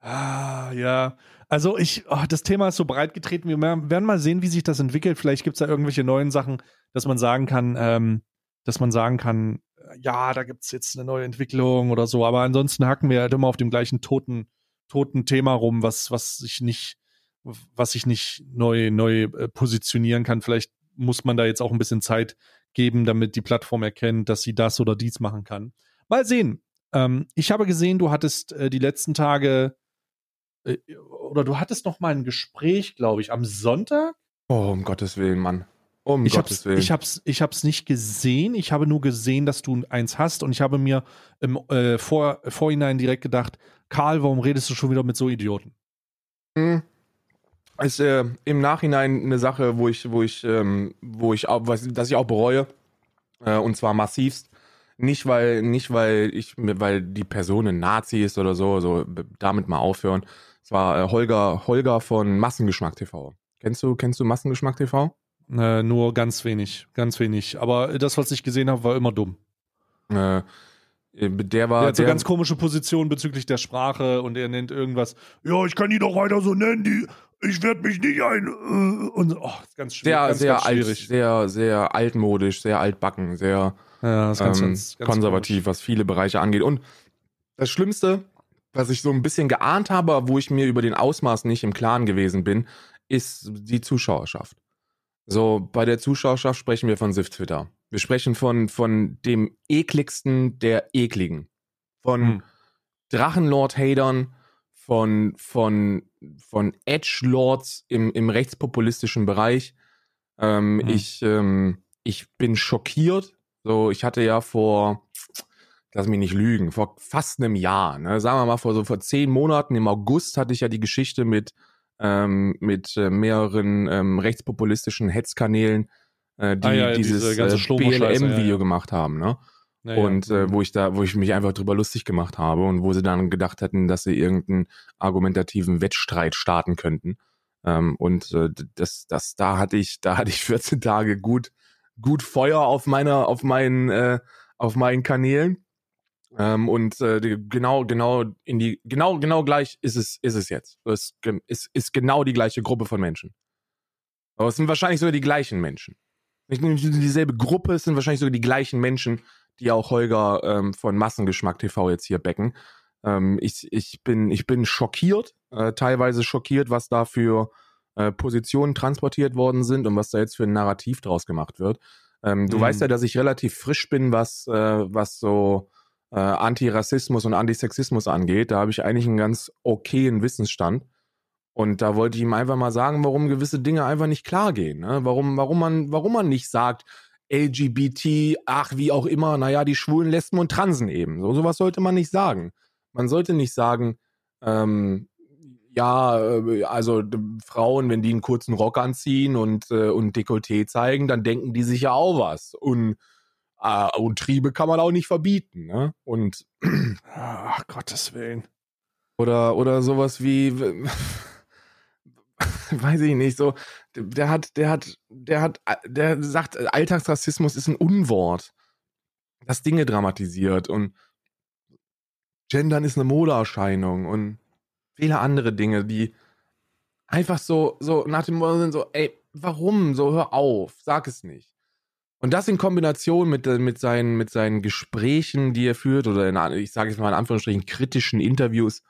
Ah, ja. Also ich, oh, das Thema ist so breit getreten. Wir werden mal sehen, wie sich das entwickelt. Vielleicht gibt es da irgendwelche neuen Sachen, dass man sagen kann, ähm, dass man sagen kann, ja, da gibt es jetzt eine neue Entwicklung oder so. Aber ansonsten hacken wir halt immer auf dem gleichen toten, toten Thema rum, was, was sich nicht, was sich nicht neu, neu äh, positionieren kann. Vielleicht muss man da jetzt auch ein bisschen Zeit geben, damit die Plattform erkennt, dass sie das oder dies machen kann. Mal sehen. Ähm, ich habe gesehen, du hattest äh, die letzten Tage äh, oder du hattest noch mal ein Gespräch, glaube ich, am Sonntag. Oh, um Gottes Willen, Mann. Um ich Gottes hab's, Willen. Ich hab's, ich hab's nicht gesehen. Ich habe nur gesehen, dass du eins hast und ich habe mir im äh, Vor, Vorhinein direkt gedacht, Karl, warum redest du schon wieder mit so Idioten? Hm. Ist äh, im Nachhinein eine Sache, wo ich, wo ich, ähm, wo ich auch, was, dass ich auch bereue. Äh, und zwar massivst. Nicht weil, nicht weil ich, weil die Person ein Nazi ist oder so, so damit mal aufhören. Es war äh, Holger, Holger von Massengeschmack TV. Kennst du, kennst du Massengeschmack TV? Äh, nur ganz wenig, ganz wenig. Aber das, was ich gesehen habe, war immer dumm. Äh, der war. Der hat so ganz komische Position bezüglich der Sprache und er nennt irgendwas. Ja, ich kann die doch weiter so nennen, die. Ich werde mich nicht ein. Äh, und oh, ganz schwierig. Sehr, ganz, sehr ganz alt, schwierig. sehr, sehr altmodisch, sehr altbacken, sehr Ja, ähm, ganz, ganz konservativ, was viele Bereiche angeht. Und das Schlimmste, was ich so ein bisschen geahnt habe, wo ich mir über den Ausmaß nicht im Klaren gewesen bin, ist die Zuschauerschaft. So, bei der Zuschauerschaft sprechen wir von Sift Twitter. Wir sprechen von, von dem ekligsten der ekligen. Von Hm. Drachenlord-Hatern, von, von, von Edge-Lords im, im rechtspopulistischen Bereich. Ähm, Hm. ich, ähm, ich bin schockiert. So, ich hatte ja vor, lass mich nicht lügen, vor fast einem Jahr, ne, sagen wir mal vor so vor zehn Monaten im August hatte ich ja die Geschichte mit ähm, mit äh, mehreren ähm, rechtspopulistischen Hetzkanälen, äh, die Ah ja, dieses diese äh, BLM-Video ja, ja. gemacht haben, ne? Ja, ja. und äh, wo ich da, wo ich mich einfach drüber lustig gemacht habe und wo sie dann gedacht hätten, dass sie irgendeinen argumentativen Wettstreit starten könnten. Ähm, und äh, das, das, da hatte ich, da hatte ich 14 Tage gut, gut Feuer auf meiner, auf meinen, äh, auf meinen Kanälen. Ähm, und äh, die, genau, genau in die, genau, genau gleich ist es, ist es jetzt. Es ist, ist genau die gleiche Gruppe von Menschen. Aber es sind wahrscheinlich sogar die gleichen Menschen. Nicht nur dieselbe Gruppe, es sind wahrscheinlich sogar die gleichen Menschen, die auch Holger ähm, von Massengeschmack TV jetzt hier becken. Ähm, ich, ich, bin, ich bin schockiert, äh, teilweise schockiert, was da für äh, Positionen transportiert worden sind und was da jetzt für ein Narrativ draus gemacht wird. Ähm, du Mhm. weißt ja, dass ich relativ frisch bin, was, äh, was so äh, Antirassismus und Antisexismus angeht. Da habe ich eigentlich einen ganz okayen Wissensstand. Und da wollte ich ihm einfach mal sagen, warum gewisse Dinge einfach nicht klar gehen. Ne? Warum, warum, man, warum man nicht sagt, LGBT, ach, wie auch immer, naja, die Schwulen, Lesben und Transen eben. So sowas sollte man nicht sagen. Man sollte nicht sagen, ähm, ja, äh, also Frauen, wenn die einen kurzen Rock anziehen und, äh, und Dekolleté zeigen, dann denken die sich ja auch was. Und, äh, und Triebe kann man auch nicht verbieten. Ne? Und Ach, Gottes Willen. oder, oder sowas wie, weiß ich nicht, so, der hat, der hat, der hat, der sagt, Alltagsrassismus ist ein Unwort, das Dinge dramatisiert und Gendern ist eine Modeerscheinung und viele andere Dinge, die einfach so, so nach dem Motto sind so, ey, warum? So, hör auf, sag es nicht. Und das in Kombination mit, mit, seinen, mit seinen Gesprächen, die er führt, oder in, ich sage jetzt mal in Anführungsstrichen kritischen Interviews,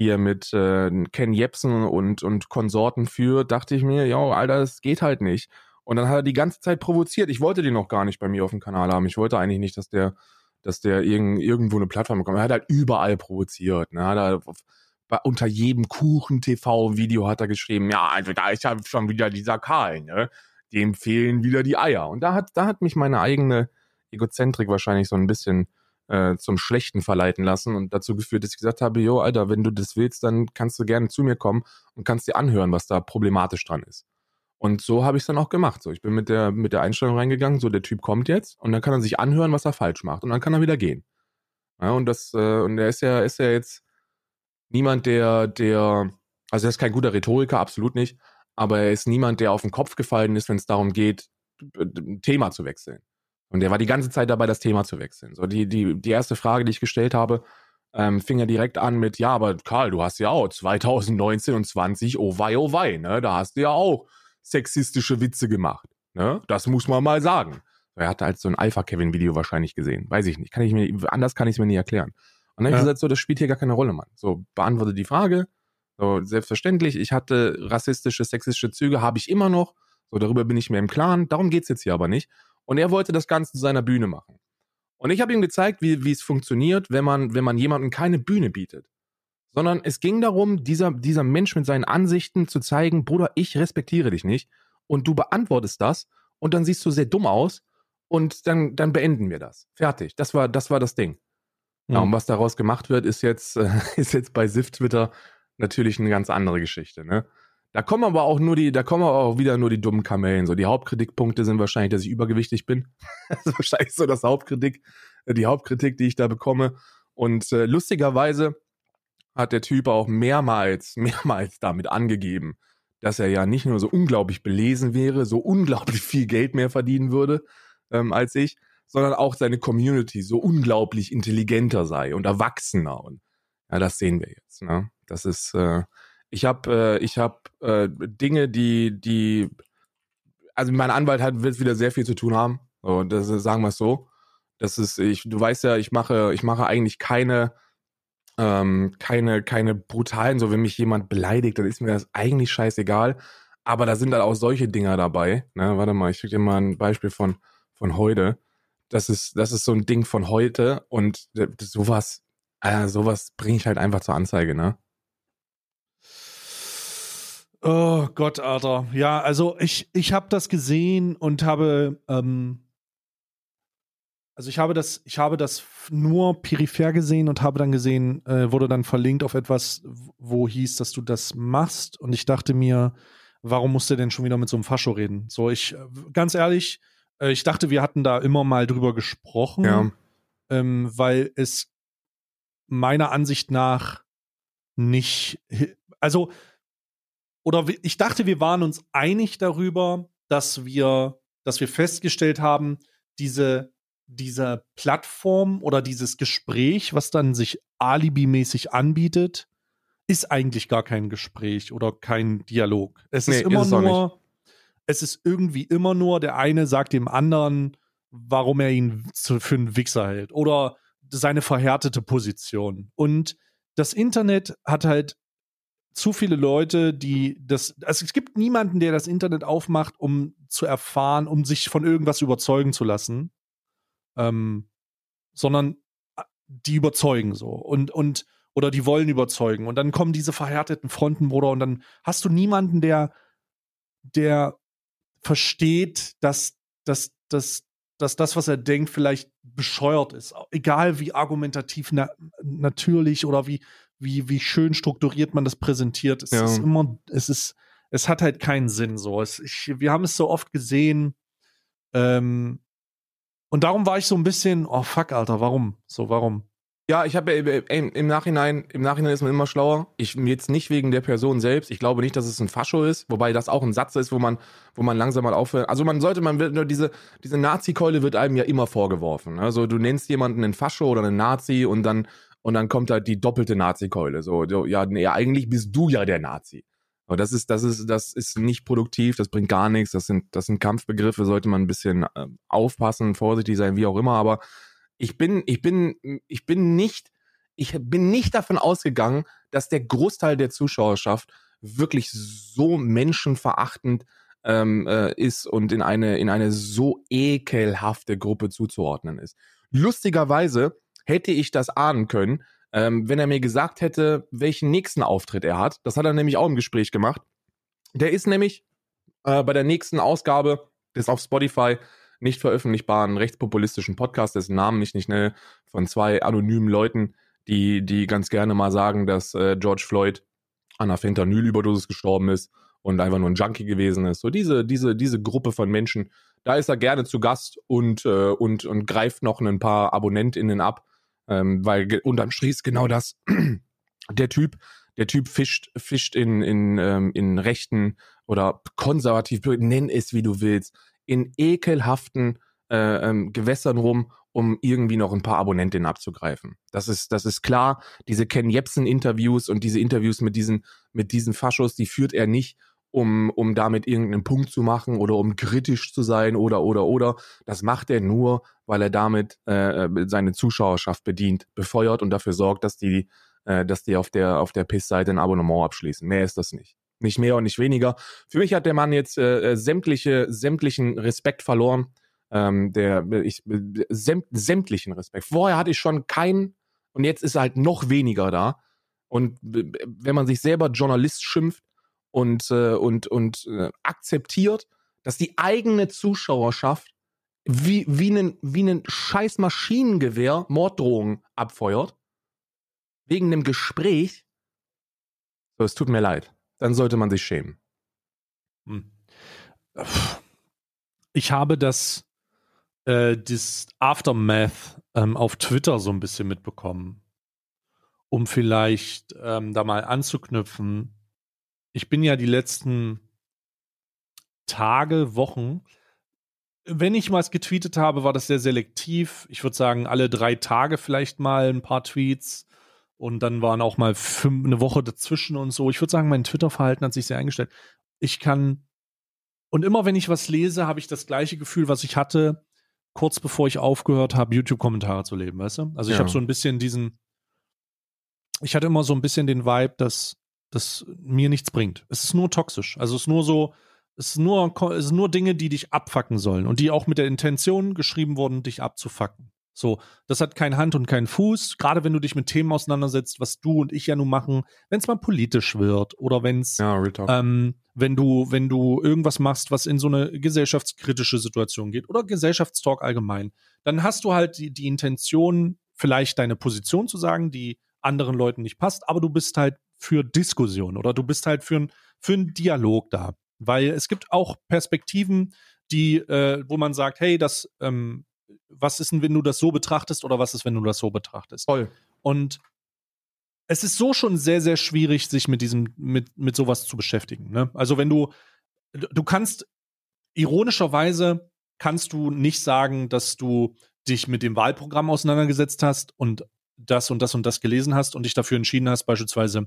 die er mit äh, Ken Jebsen und, und Konsorten führt, dachte ich mir, ja, Alter, das geht halt nicht. Und dann hat er die ganze Zeit provoziert. Ich wollte den noch gar nicht bei mir auf dem Kanal haben. Ich wollte eigentlich nicht, dass der, dass der irgend, irgendwo eine Plattform bekommt. Er hat halt überall provoziert. Ne? Hat er auf, bei, unter jedem Kuchen-TV-Video hat er geschrieben, ja, also da ist ja schon wieder dieser Karl, ne? Dem fehlen wieder die Eier. Und da hat, da hat mich meine eigene Egozentrik wahrscheinlich so ein bisschen äh, zum Schlechten verleiten lassen und dazu geführt, dass ich gesagt habe, jo, Alter, wenn du das willst, dann kannst du gerne zu mir kommen und kannst dir anhören, was da problematisch dran ist. Und so habe ich es dann auch gemacht. So, ich bin mit der, mit der Einstellung reingegangen, so der Typ kommt jetzt und dann kann er sich anhören, was er falsch macht und dann kann er wieder gehen. Ja, und das, äh, und er ist ja, ist ja jetzt niemand, der, der, also er ist kein guter Rhetoriker, absolut nicht, aber er ist niemand, der auf den Kopf gefallen ist, wenn es darum geht, ein Thema zu wechseln. Und er war die ganze Zeit dabei, das Thema zu wechseln. So, die, die, die erste Frage, die ich gestellt habe, ähm, fing er direkt an mit, ja, aber Karl, du hast ja auch 2019 und 20, oh wei, oh wei, ne? Da hast du ja auch sexistische Witze gemacht. Ne? Das muss man mal sagen. Er hatte halt so ein Alpha-Kevin-Video wahrscheinlich gesehen. Weiß ich nicht. Kann ich mir, anders kann ich es mir nicht erklären. Und dann habe ich gesagt, so, das spielt hier gar keine Rolle, Mann. So, beantworte die Frage. So, selbstverständlich, ich hatte rassistische, sexistische Züge, habe ich immer noch. So, darüber bin ich mir im Klaren. Darum geht's jetzt hier aber nicht. Und er wollte das Ganze zu seiner Bühne machen. Und ich habe ihm gezeigt, wie, wie es funktioniert, wenn man, wenn man jemandem keine Bühne bietet. Sondern es ging darum, dieser, dieser Mensch mit seinen Ansichten zu zeigen, Bruder, ich respektiere dich nicht. Und du beantwortest das und dann siehst du sehr dumm aus und dann, dann beenden wir das. Fertig. Das war, das war das Ding. Mhm. Ja, und was daraus gemacht wird, ist jetzt, äh, ist jetzt bei SIF Twitter natürlich eine ganz andere Geschichte, ne? Da kommen aber auch nur die, da kommen aber auch wieder nur die dummen Kamellen. So, die Hauptkritikpunkte sind wahrscheinlich, dass ich übergewichtig bin. das ist wahrscheinlich so das Hauptkritik, äh, die Hauptkritik, die ich da bekomme. Und äh, lustigerweise hat der Typ auch mehrmals, mehrmals damit angegeben, dass er ja nicht nur so unglaublich belesen wäre, so unglaublich viel Geld mehr verdienen würde ähm, als ich, sondern auch seine Community so unglaublich intelligenter sei und erwachsener. Und ja, das sehen wir jetzt. Ne? Das ist, äh, ich habe, äh, ich habe äh, Dinge, die, die, also mein Anwalt hat wird wieder sehr viel zu tun haben. So, das ist, sagen wir es so. Das ist, ich, du weißt ja, ich mache, ich mache eigentlich keine, ähm, keine, keine brutalen, so wenn mich jemand beleidigt, dann ist mir das eigentlich scheißegal. Aber da sind dann auch solche Dinger dabei. Ne? Warte mal, ich schicke dir mal ein Beispiel von, von heute. Das ist, das ist so ein Ding von heute und sowas, äh, sowas bringe ich halt einfach zur Anzeige, ne? Oh Gott, Alter. Ja, also ich, ich habe das gesehen und habe, ähm, also ich habe das, ich habe das nur peripher gesehen und habe dann gesehen, äh, wurde dann verlinkt auf etwas, wo hieß, dass du das machst. Und ich dachte mir, warum musst du denn schon wieder mit so einem Fascho reden? So, ich, äh, ganz ehrlich, äh, ich dachte, wir hatten da immer mal drüber gesprochen, ja. ähm, weil es meiner Ansicht nach nicht, also oder ich dachte, wir waren uns einig darüber, dass wir, dass wir festgestellt haben, diese, diese Plattform oder dieses Gespräch, was dann sich alibimäßig anbietet, ist eigentlich gar kein Gespräch oder kein Dialog. Es nee, ist immer ist nur, es ist irgendwie immer nur, der eine sagt dem anderen, warum er ihn für einen Wichser hält oder seine verhärtete Position. Und das Internet hat halt zu viele Leute, die das, also es gibt niemanden, der das Internet aufmacht, um zu erfahren, um sich von irgendwas überzeugen zu lassen, ähm, sondern äh, die überzeugen so und und oder die wollen überzeugen und dann kommen diese verhärteten Fronten, Bruder, und dann hast du niemanden, der der versteht, dass, dass, dass, dass das, was er denkt, vielleicht bescheuert ist. Egal wie argumentativ na natürlich oder wie, wie, wie schön strukturiert man das präsentiert. Es ja. ist immer, es ist, es hat halt keinen Sinn so. Es, ich, wir haben es so oft gesehen. Ähm, und darum war ich so ein bisschen, oh fuck, Alter, warum? So, warum? Ja, ich habe äh, im Nachhinein, im Nachhinein ist man immer schlauer. Ich jetzt nicht wegen der Person selbst. Ich glaube nicht, dass es ein Fascho ist, wobei das auch ein Satz ist, wo man, wo man langsam mal aufhört. Also man sollte, man wird nur diese, diese Nazi-Keule wird einem ja immer vorgeworfen. Also du nennst jemanden einen Fascho oder einen Nazi und dann, und dann kommt halt die doppelte Nazi-Keule. So, ja, nee, eigentlich bist du ja der Nazi. Aber das ist, das ist, das ist nicht produktiv, das bringt gar nichts. Das sind, das sind Kampfbegriffe, sollte man ein bisschen äh, aufpassen, vorsichtig sein, wie auch immer. Aber ich bin, ich bin, ich bin nicht, ich bin nicht davon ausgegangen, dass der Großteil der Zuschauerschaft wirklich so menschenverachtend ähm, äh, ist und in eine, in eine so ekelhafte Gruppe zuzuordnen ist. Lustigerweise hätte ich das ahnen können, ähm, wenn er mir gesagt hätte, welchen nächsten Auftritt er hat. Das hat er nämlich auch im Gespräch gemacht. Der ist nämlich äh, bei der nächsten Ausgabe, des auf Spotify, nicht veröffentlichbaren rechtspopulistischen Podcast, dessen Namen ich nicht nenne, von zwei anonymen Leuten, die, die ganz gerne mal sagen, dass äh, George Floyd an einer Fentanyl-Überdosis gestorben ist und einfach nur ein Junkie gewesen ist. So diese, diese, diese Gruppe von Menschen, da ist er gerne zu Gast und, äh, und, und greift noch ein paar AbonnentInnen ab, ähm, weil unterm Strich genau das. Der Typ, der Typ fischt, fischt in, in, ähm, in rechten oder konservativ, nenn es wie du willst, in ekelhaften äh, ähm, Gewässern rum, um irgendwie noch ein paar Abonnentinnen abzugreifen. Das ist, das ist klar. Diese Ken Jebsen-Interviews und diese Interviews mit diesen, mit diesen Faschos, die führt er nicht, um, um damit irgendeinen Punkt zu machen oder um kritisch zu sein oder, oder, oder. Das macht er nur, weil er damit äh, seine Zuschauerschaft bedient, befeuert und dafür sorgt, dass die, äh, dass die auf der, auf der PIS-Seite ein Abonnement abschließen. Mehr ist das nicht. Nicht mehr und nicht weniger. Für mich hat der Mann jetzt äh, äh sämtliche, sämtlichen Respekt verloren. Ähm, der, ich, säm, sämtlichen Respekt. Vorher hatte ich schon keinen und jetzt ist er halt noch weniger da. Und wenn man sich selber Journalist schimpft, und, äh, und, und äh, akzeptiert, dass die eigene Zuschauerschaft wie, wie einen, wie einen scheiß Maschinengewehr Morddrohungen abfeuert. Wegen einem Gespräch. So, es tut mir leid. Dann sollte man sich schämen. Hm. Ich habe das, äh, das Aftermath ähm, auf Twitter so ein bisschen mitbekommen. Um vielleicht ähm, da mal anzuknüpfen ich bin ja die letzten Tage, Wochen, wenn ich was getweetet habe, war das sehr selektiv. Ich würde sagen, alle drei Tage vielleicht mal ein paar Tweets. Und dann waren auch mal fünf, eine Woche dazwischen und so. Ich würde sagen, mein Twitter-Verhalten hat sich sehr eingestellt. Ich kann, und immer wenn ich was lese, habe ich das gleiche Gefühl, was ich hatte, kurz bevor ich aufgehört habe, YouTube-Kommentare zu leben, weißt du? Also ich ja. habe so ein bisschen diesen, ich hatte immer so ein bisschen den Vibe, dass das mir nichts bringt. Es ist nur toxisch. Also es ist nur so, es ist nur, es ist nur Dinge, die dich abfacken sollen und die auch mit der Intention geschrieben wurden, dich abzufacken. So, das hat kein Hand und keinen Fuß, gerade wenn du dich mit Themen auseinandersetzt, was du und ich ja nun machen, wenn es mal politisch wird oder wenn es, ja, ähm, wenn du, wenn du irgendwas machst, was in so eine gesellschaftskritische Situation geht oder Gesellschaftstalk allgemein, dann hast du halt die, die Intention, vielleicht deine Position zu sagen, die anderen Leuten nicht passt, aber du bist halt für Diskussion oder du bist halt für, ein, für einen Dialog da. Weil es gibt auch Perspektiven, die, äh, wo man sagt, hey, das, ähm, was ist denn, wenn du das so betrachtest oder was ist, wenn du das so betrachtest? Voll. Und es ist so schon sehr, sehr schwierig, sich mit diesem, mit, mit sowas zu beschäftigen. Ne? Also wenn du, du kannst, ironischerweise kannst du nicht sagen, dass du dich mit dem Wahlprogramm auseinandergesetzt hast und das und das und das gelesen hast und dich dafür entschieden hast, beispielsweise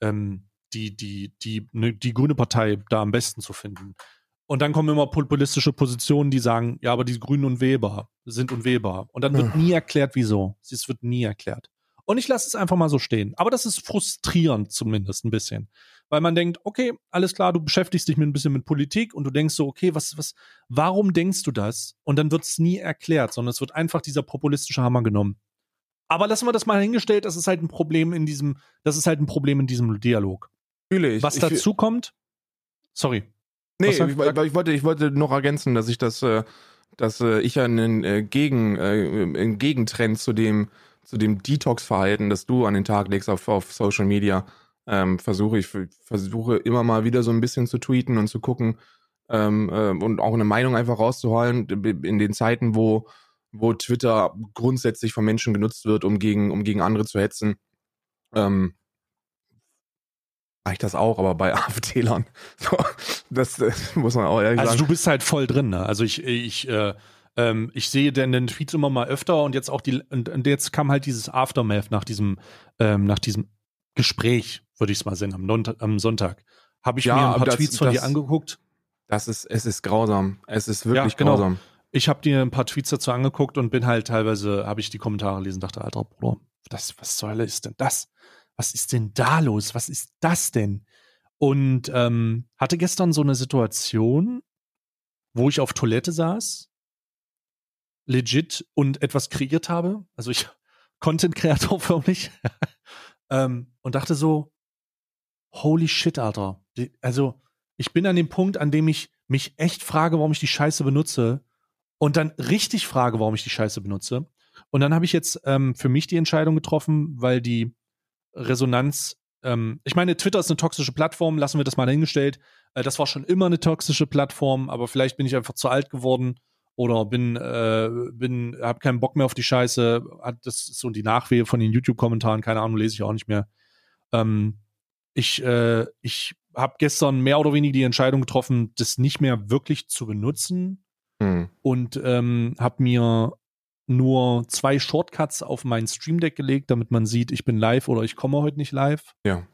ähm, die, die, die, ne, die grüne Partei da am besten zu finden. Und dann kommen immer populistische Positionen, die sagen, ja, aber die Grünen unwählbar sind unwählbar. Und dann wird nie erklärt, wieso. Es wird nie erklärt. Und ich lasse es einfach mal so stehen. Aber das ist frustrierend zumindest ein bisschen. Weil man denkt, okay, alles klar, du beschäftigst dich mit ein bisschen mit Politik und du denkst so, okay, was, was, warum denkst du das? Und dann wird es nie erklärt, sondern es wird einfach dieser populistische Hammer genommen. Aber lassen wir das mal hingestellt, das ist halt ein Problem in diesem, das ist halt ein Problem in diesem Dialog. Natürlich. Was dazu kommt, sorry. Nee, ich, ich, wollte, ich wollte noch ergänzen, dass ich das, äh, dass äh, ich ja einen äh, Gegen, einen Gegentrend zu dem, zu dem Detox-Verhalten, das du an den Tag legst auf, auf Social Media, ähm, versuche ich versuche immer mal wieder so ein bisschen zu tweeten und zu gucken ähm, äh, und auch eine Meinung einfach rauszuholen in den Zeiten, wo wo Twitter grundsätzlich von Menschen genutzt wird, um gegen, um gegen andere zu hetzen. Ähm, ich das auch, aber bei AfD-Lern. So, das, das, muss man auch ehrlich also sagen. Also du bist halt voll drin, ne? Also ich, ich, äh, ähm, ich sehe denn den Tweets immer mal öfter und jetzt auch die, und, und jetzt kam halt dieses Aftermath nach diesem, ähm, nach diesem Gespräch, würde ich es mal sehen, am, am Sonntag. Habe ich ja, mir ein paar das, Tweets von das, dir angeguckt. Das ist, es ist grausam. Es ist wirklich ja, genau. grausam ich habe dir ein paar Tweets dazu angeguckt und bin halt teilweise, habe ich die Kommentare gelesen dachte, alter Bruder, das, was zur Hölle ist denn das? Was ist denn da los? Was ist das denn? Und ähm, hatte gestern so eine Situation, wo ich auf Toilette saß, legit und etwas kreiert habe. Also ich Content-Kreator förmlich. ähm, und dachte so, holy shit, Alter. Also ich bin an dem Punkt, an dem ich mich echt frage, warum ich die Scheiße benutze und dann richtig frage, warum ich die Scheiße benutze. Und dann habe ich jetzt ähm, für mich die Entscheidung getroffen, weil die Resonanz, ähm, ich meine, Twitter ist eine toxische Plattform, lassen wir das mal dahingestellt. Äh, das war schon immer eine toxische Plattform, aber vielleicht bin ich einfach zu alt geworden oder bin, äh, bin, habe keinen Bock mehr auf die Scheiße. Das ist so die Nachwehe von den YouTube-Kommentaren, keine Ahnung, lese ich auch nicht mehr. Ähm, ich, äh, ich habe gestern mehr oder weniger die Entscheidung getroffen, das nicht mehr wirklich zu benutzen Hm. und ähm, habe mir nur zwei Shortcuts auf mein Stream Deck gelegt, damit man sieht, ich bin live oder ich komme heute nicht live. Ja.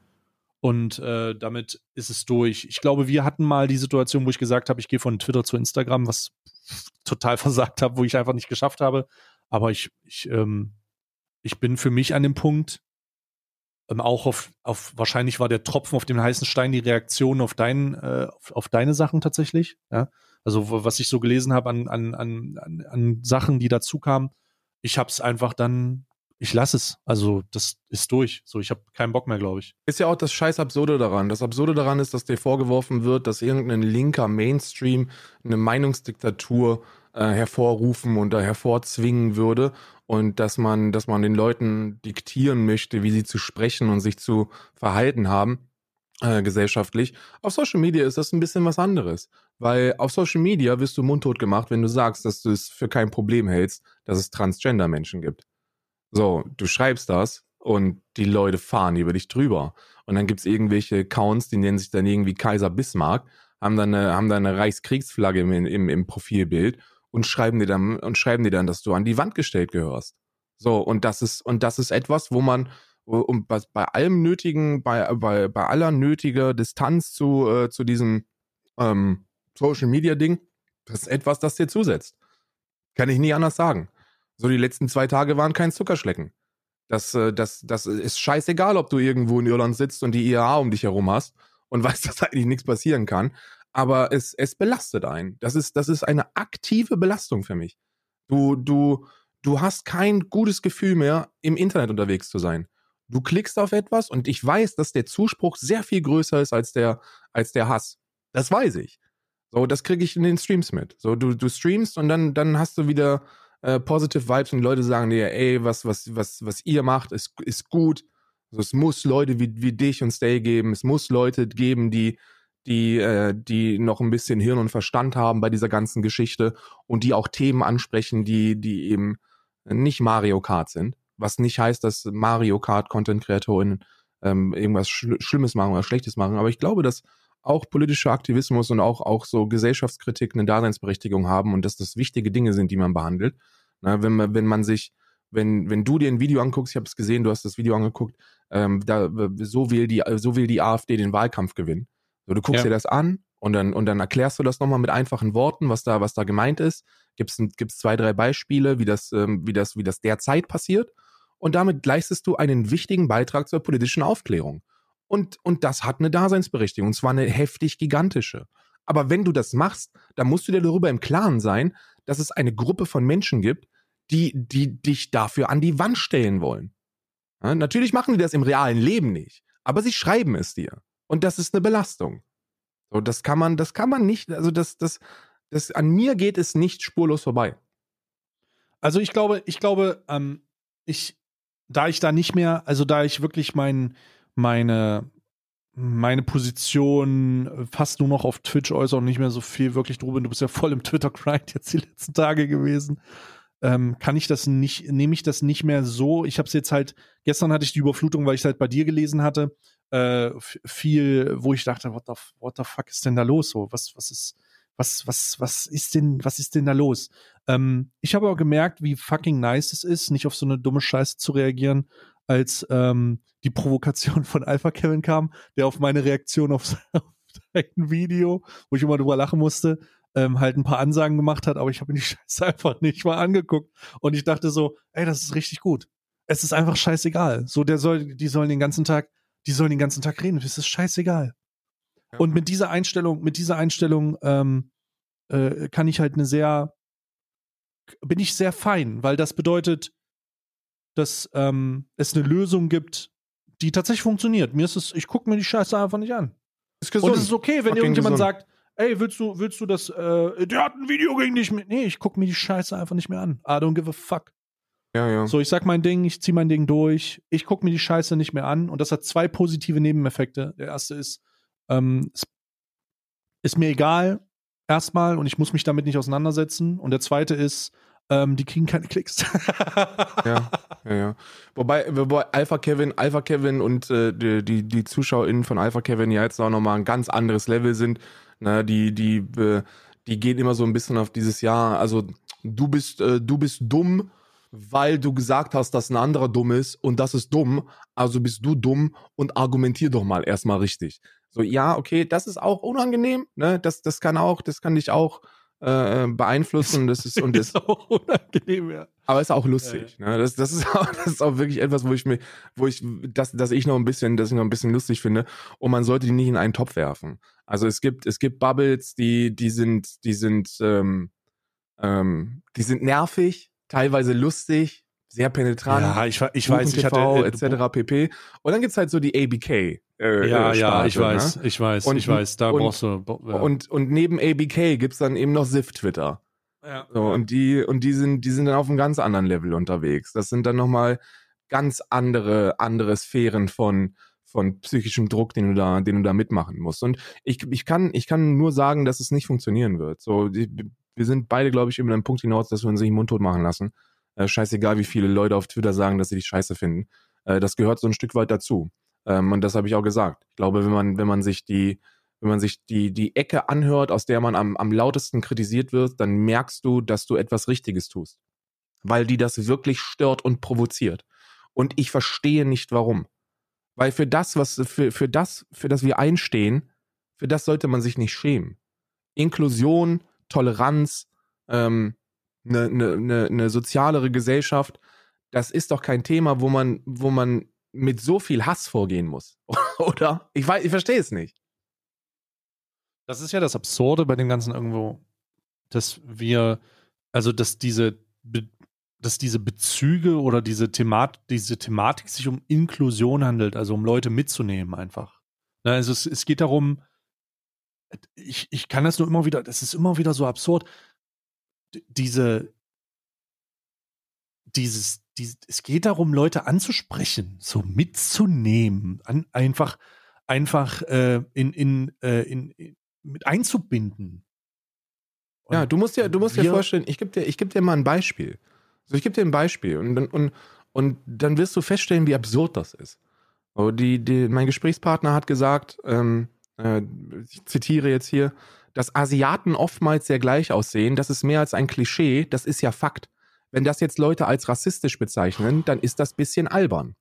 Und äh, damit ist es durch. Ich glaube, wir hatten mal die Situation, wo ich gesagt habe, ich gehe von Twitter zu Instagram, was total versagt habe, wo ich einfach nicht geschafft habe. Aber ich, ich, ähm, ich bin für mich an dem Punkt, ähm, auch auf, auf, wahrscheinlich war der Tropfen auf dem heißen Stein die Reaktion auf, dein, äh, auf, auf deine Sachen tatsächlich. Ja? Also was ich so gelesen habe an, an, an, an, an Sachen, die dazu kamen, ich habe es einfach dann, ich lasse es. Also das ist durch. So, ich habe keinen Bock mehr, glaube ich. Ist ja auch das scheiß Absurde daran. Das Absurde daran ist, dass dir vorgeworfen wird, dass irgendein linker Mainstream eine Meinungsdiktatur äh, hervorrufen und da hervorzwingen würde und dass man, dass man den Leuten diktieren möchte, wie sie zu sprechen und sich zu verhalten haben. Äh, gesellschaftlich. Auf Social Media ist das ein bisschen was anderes, weil auf Social Media wirst du mundtot gemacht, wenn du sagst, dass du es für kein Problem hältst, dass es Transgender-Menschen gibt. So, du schreibst das und die Leute fahren über dich drüber. Und dann gibt's irgendwelche Accounts, die nennen sich dann irgendwie Kaiser Bismarck, haben dann eine, haben dann eine Reichskriegsflagge im, im, im Profilbild und schreiben dir dann und schreiben dir dann, dass du an die Wand gestellt gehörst. So, und das ist, und das ist etwas, wo man um bei, bei allem nötigen, bei, bei, bei aller nötiger Distanz zu, äh, zu diesem ähm, Social Media Ding, das ist etwas, das dir zusetzt. Kann ich nie anders sagen. So die letzten zwei Tage waren kein Zuckerschlecken. Das, äh, das, das ist scheißegal, ob du irgendwo in Irland sitzt und die IAA um dich herum hast und weißt, dass eigentlich nichts passieren kann. Aber es, es belastet einen. Das ist, das ist eine aktive Belastung für mich. Du, du, du hast kein gutes Gefühl mehr, im Internet unterwegs zu sein. Du klickst auf etwas und ich weiß, dass der Zuspruch sehr viel größer ist als der, als der Hass. Das weiß ich. So, das kriege ich in den Streams mit. So, du, du streamst und dann, dann hast du wieder äh, positive Vibes und Leute sagen dir, ey, was, was, was, was ihr macht, ist, ist gut. Also es muss Leute wie, wie dich und Stay geben. Es muss Leute geben, die, die, äh, die noch ein bisschen Hirn und Verstand haben bei dieser ganzen Geschichte und die auch Themen ansprechen, die, die eben nicht Mario Kart sind. Was nicht heißt, dass Mario Kart Content KreatorInnen ähm, irgendwas Schl Schlimmes machen oder Schlechtes machen. Aber ich glaube, dass auch politischer Aktivismus und auch, auch so Gesellschaftskritik eine Daseinsberechtigung haben und dass das wichtige Dinge sind, die man behandelt. Na, wenn man, wenn man sich, wenn, wenn du dir ein Video anguckst, ich habe es gesehen, du hast das Video angeguckt, ähm, da, so will die, so will die AfD den Wahlkampf gewinnen. So, du guckst Ja. dir das an und dann, und dann erklärst du das nochmal mit einfachen Worten, was da, was da gemeint ist. Gibt's, ein- gibt's zwei, drei Beispiele, wie das, ähm, wie das, wie das derzeit passiert. Und damit leistest du einen wichtigen Beitrag zur politischen Aufklärung. Und, und das hat eine Daseinsberechtigung, und zwar eine heftig gigantische. Aber wenn du das machst, dann musst du dir darüber im Klaren sein, dass es eine Gruppe von Menschen gibt, die, die dich dafür an die Wand stellen wollen. Ja, natürlich machen die das im realen Leben nicht, aber sie schreiben es dir. Und das ist eine Belastung. So, das kann man, das kann man nicht, also das, das, das, an mir geht es nicht spurlos vorbei. Also ich glaube, ich glaube, ähm, ich, da ich da nicht mehr, also da ich wirklich mein, meine, meine Position fast nur noch auf Twitch äußere und nicht mehr so viel wirklich drüber, du bist ja voll im Twitter-Grind jetzt die letzten Tage gewesen, ähm, kann ich das nicht, nehme ich das nicht mehr so. Ich habe es jetzt halt, gestern hatte ich die Überflutung, weil ich es halt bei dir gelesen hatte, äh, viel, wo ich dachte, what the, what the fuck ist denn da los? So, was, was ist, was, was, was ist denn, was ist denn da los? Ähm, ich habe aber gemerkt, wie fucking nice es ist, nicht auf so eine dumme Scheiße zu reagieren, als ähm, die Provokation von Alpha Kevin kam, der auf meine Reaktion auf sein Video, wo ich immer drüber lachen musste, ähm, halt ein paar Ansagen gemacht hat, aber ich habe mir die Scheiße einfach nicht mal angeguckt. Und ich dachte so, ey, das ist richtig gut. Es ist einfach scheißegal. So, der soll, die sollen den ganzen Tag, die sollen den ganzen Tag reden. Es ist scheißegal. Und mit dieser Einstellung, mit dieser Einstellung ähm, äh, kann ich halt eine sehr, bin ich sehr fein, weil das bedeutet, dass ähm, es eine Lösung gibt, die tatsächlich funktioniert. Mir ist es, ich gucke mir die Scheiße einfach nicht an. Ist Und es ist okay, wenn irgendjemand gesund. sagt, ey, willst du, willst du das, äh, der hat ein Video gegen dich mit. Nee, ich gucke mir die Scheiße einfach nicht mehr an. I don't give a fuck. Ja, ja. So, ich sag mein Ding, ich zieh mein Ding durch, ich gucke mir die Scheiße nicht mehr an und das hat zwei positive Nebeneffekte. Der erste ist, ähm, es ist mir egal, erstmal, und ich muss mich damit nicht auseinandersetzen. Und der zweite ist, ähm, die kriegen keine Klicks. ja, ja, ja. Wobei, wobei Alpha Kevin, Alpha Kevin und äh, die, die, ZuschauerInnen von Alpha Kevin ja jetzt auch nochmal ein ganz anderes Level sind. Ne, die, die, äh, die gehen immer so ein bisschen auf dieses Jahr, also du bist, äh, du bist dumm, weil du gesagt hast, dass ein anderer dumm ist und das ist dumm, also bist du dumm und argumentier doch mal erstmal richtig. So, ja, okay, das ist auch unangenehm, ne? Das, das kann auch, das kann dich auch äh, beeinflussen. Das ist und das ist auch unangenehm, ja. Aber ist auch lustig. Ja, ja. Ne? Das, das, ist auch, das ist auch wirklich etwas, wo ich mir, wo ich, dass, dass ich noch ein bisschen, dass ich noch ein bisschen lustig finde. Und man sollte die nicht in einen Topf werfen. Also es gibt, es gibt Bubbles, die, die sind, die sind, ähm, ähm, die sind nervig, teilweise lustig, sehr penetrant. Ja, ich, ich weiß, ich hatte äh, etc. pp. Und dann gibt's halt so die ABK. Äh, ja, Sparte, ja, ich weiß, ne? ich weiß, und, ich weiß, da und, brauchst du. Ja. Und, und neben ABK gibt's dann eben noch Ziff Twitter. Ja. So, und die, und die sind, die sind dann auf einem ganz anderen Level unterwegs. Das sind dann nochmal ganz andere, andere Sphären von, von psychischem Druck, den du da, den du da mitmachen musst. Und ich, ich kann, ich kann nur sagen, dass es nicht funktionieren wird. So, die, wir sind beide, glaube ich, über einen Punkt hinaus, dass wir uns nicht mundtot machen lassen. Äh, scheißegal, wie viele Leute auf Twitter sagen, dass sie dich scheiße finden. Äh, das gehört so ein Stück weit dazu. Ähm, und das habe ich auch gesagt. Ich glaube, wenn man, wenn man sich die, wenn man sich die, die Ecke anhört, aus der man am, am lautesten kritisiert wird, dann merkst du, dass du etwas Richtiges tust. Weil die das wirklich stört und provoziert. Und ich verstehe nicht warum. Weil für das, was, für, für das, für das wir einstehen, für das sollte man sich nicht schämen. Inklusion, Toleranz, ähm, eine, ne, eine sozialere Gesellschaft, das ist doch kein Thema, wo man, wo man mit so viel Hass vorgehen muss. Oder? Ich ich verstehe es nicht. Das ist ja das Absurde bei dem Ganzen irgendwo, dass wir, also dass diese, dass diese Bezüge oder diese, Themat, diese Thematik sich um Inklusion handelt, also um Leute mitzunehmen einfach. Ne, also es, es geht darum, ich, ich kann das nur immer wieder, das ist immer wieder so absurd, diese, dieses, dieses, es geht darum, Leute anzusprechen, so mitzunehmen, an, einfach, einfach äh, in, in, äh, in, in, mit einzubinden. Und ja, du musst ja, du musst dir vorstellen, ich gebe dir, ich gebe dir mal ein Beispiel. So, ich gebe dir ein Beispiel und, und, und dann wirst du feststellen, wie absurd das ist. So, die, die, mein Gesprächspartner hat gesagt, ähm, äh, ich zitiere jetzt hier, dass Asiaten oftmals sehr gleich aussehen, das ist mehr als ein Klischee, das ist ja Fakt. Wenn das jetzt Leute als rassistisch bezeichnen, dann ist das bisschen albern.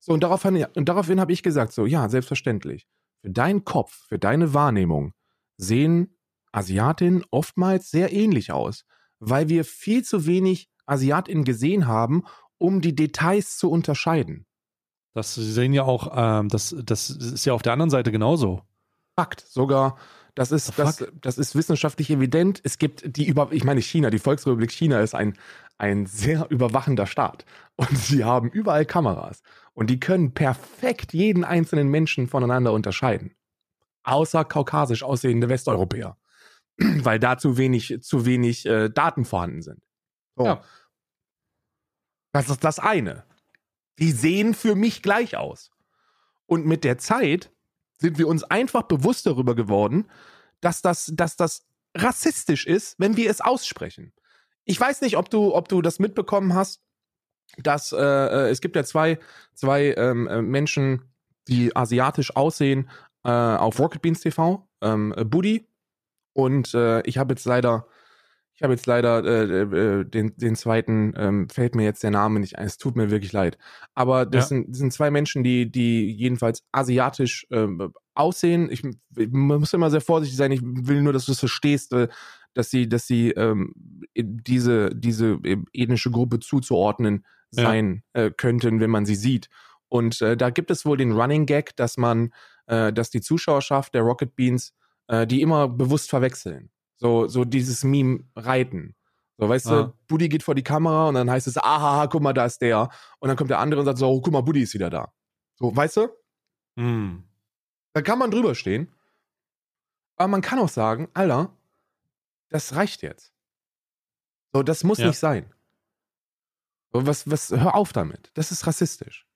So, und daraufhin, und daraufhin habe ich gesagt, so, ja, selbstverständlich. Für deinen Kopf, für deine Wahrnehmung sehen Asiatinnen oftmals sehr ähnlich aus, weil wir viel zu wenig Asiatinnen gesehen haben, um die Details zu unterscheiden. Das sehen ja auch, ähm, das, das ist ja auf der anderen Seite genauso. Fakt. Sogar das ist, das, das ist wissenschaftlich evident. Es gibt die über, ich meine China, die Volksrepublik China ist ein, ein sehr überwachender Staat. Und sie haben überall Kameras. Und die können perfekt jeden einzelnen Menschen voneinander unterscheiden. Außer kaukasisch aussehende Westeuropäer. Weil da zu wenig, zu wenig äh, Daten vorhanden sind. So. Ja. Das ist das eine. Die sehen für mich gleich aus. Und mit der Zeit sind wir uns einfach bewusst darüber geworden, dass das, dass das rassistisch ist, wenn wir es aussprechen. Ich weiß nicht, ob du, ob du das mitbekommen hast, dass äh, äh es gibt ja zwei, zwei ähm, äh, Menschen, die asiatisch aussehen äh, auf Rocket Beans TV, ähm, Buddy und äh, ich habe jetzt leider ich habe jetzt leider äh, äh, den, den zweiten, ähm, fällt mir jetzt der Name nicht ein. Es tut mir wirklich leid. Aber das, ja. sind, das sind zwei Menschen, die, die jedenfalls asiatisch äh, aussehen. Ich, ich, muss immer sehr vorsichtig sein. Ich will nur, dass du es verstehst, äh, dass sie, dass sie ähm, diese, diese ethnische Gruppe zuzuordnen sein ja. äh, könnten, wenn man sie sieht. Und äh, da gibt es wohl den Running Gag, dass man, äh, dass die Zuschauerschaft der Rocket Beans äh, die immer bewusst verwechseln. So, so dieses Meme reiten. So, weißt ah. du, Buddy geht vor die Kamera und dann heißt es, aha, guck mal, da ist der. Und dann kommt der andere und sagt so, oh, guck mal, Buddy ist wieder da. So, weißt du? Mm. Da kann man drüber stehen. Aber man kann auch sagen, Alter, das reicht jetzt. So, das muss ja. nicht sein. So, was, was, hör auf damit. Das ist rassistisch.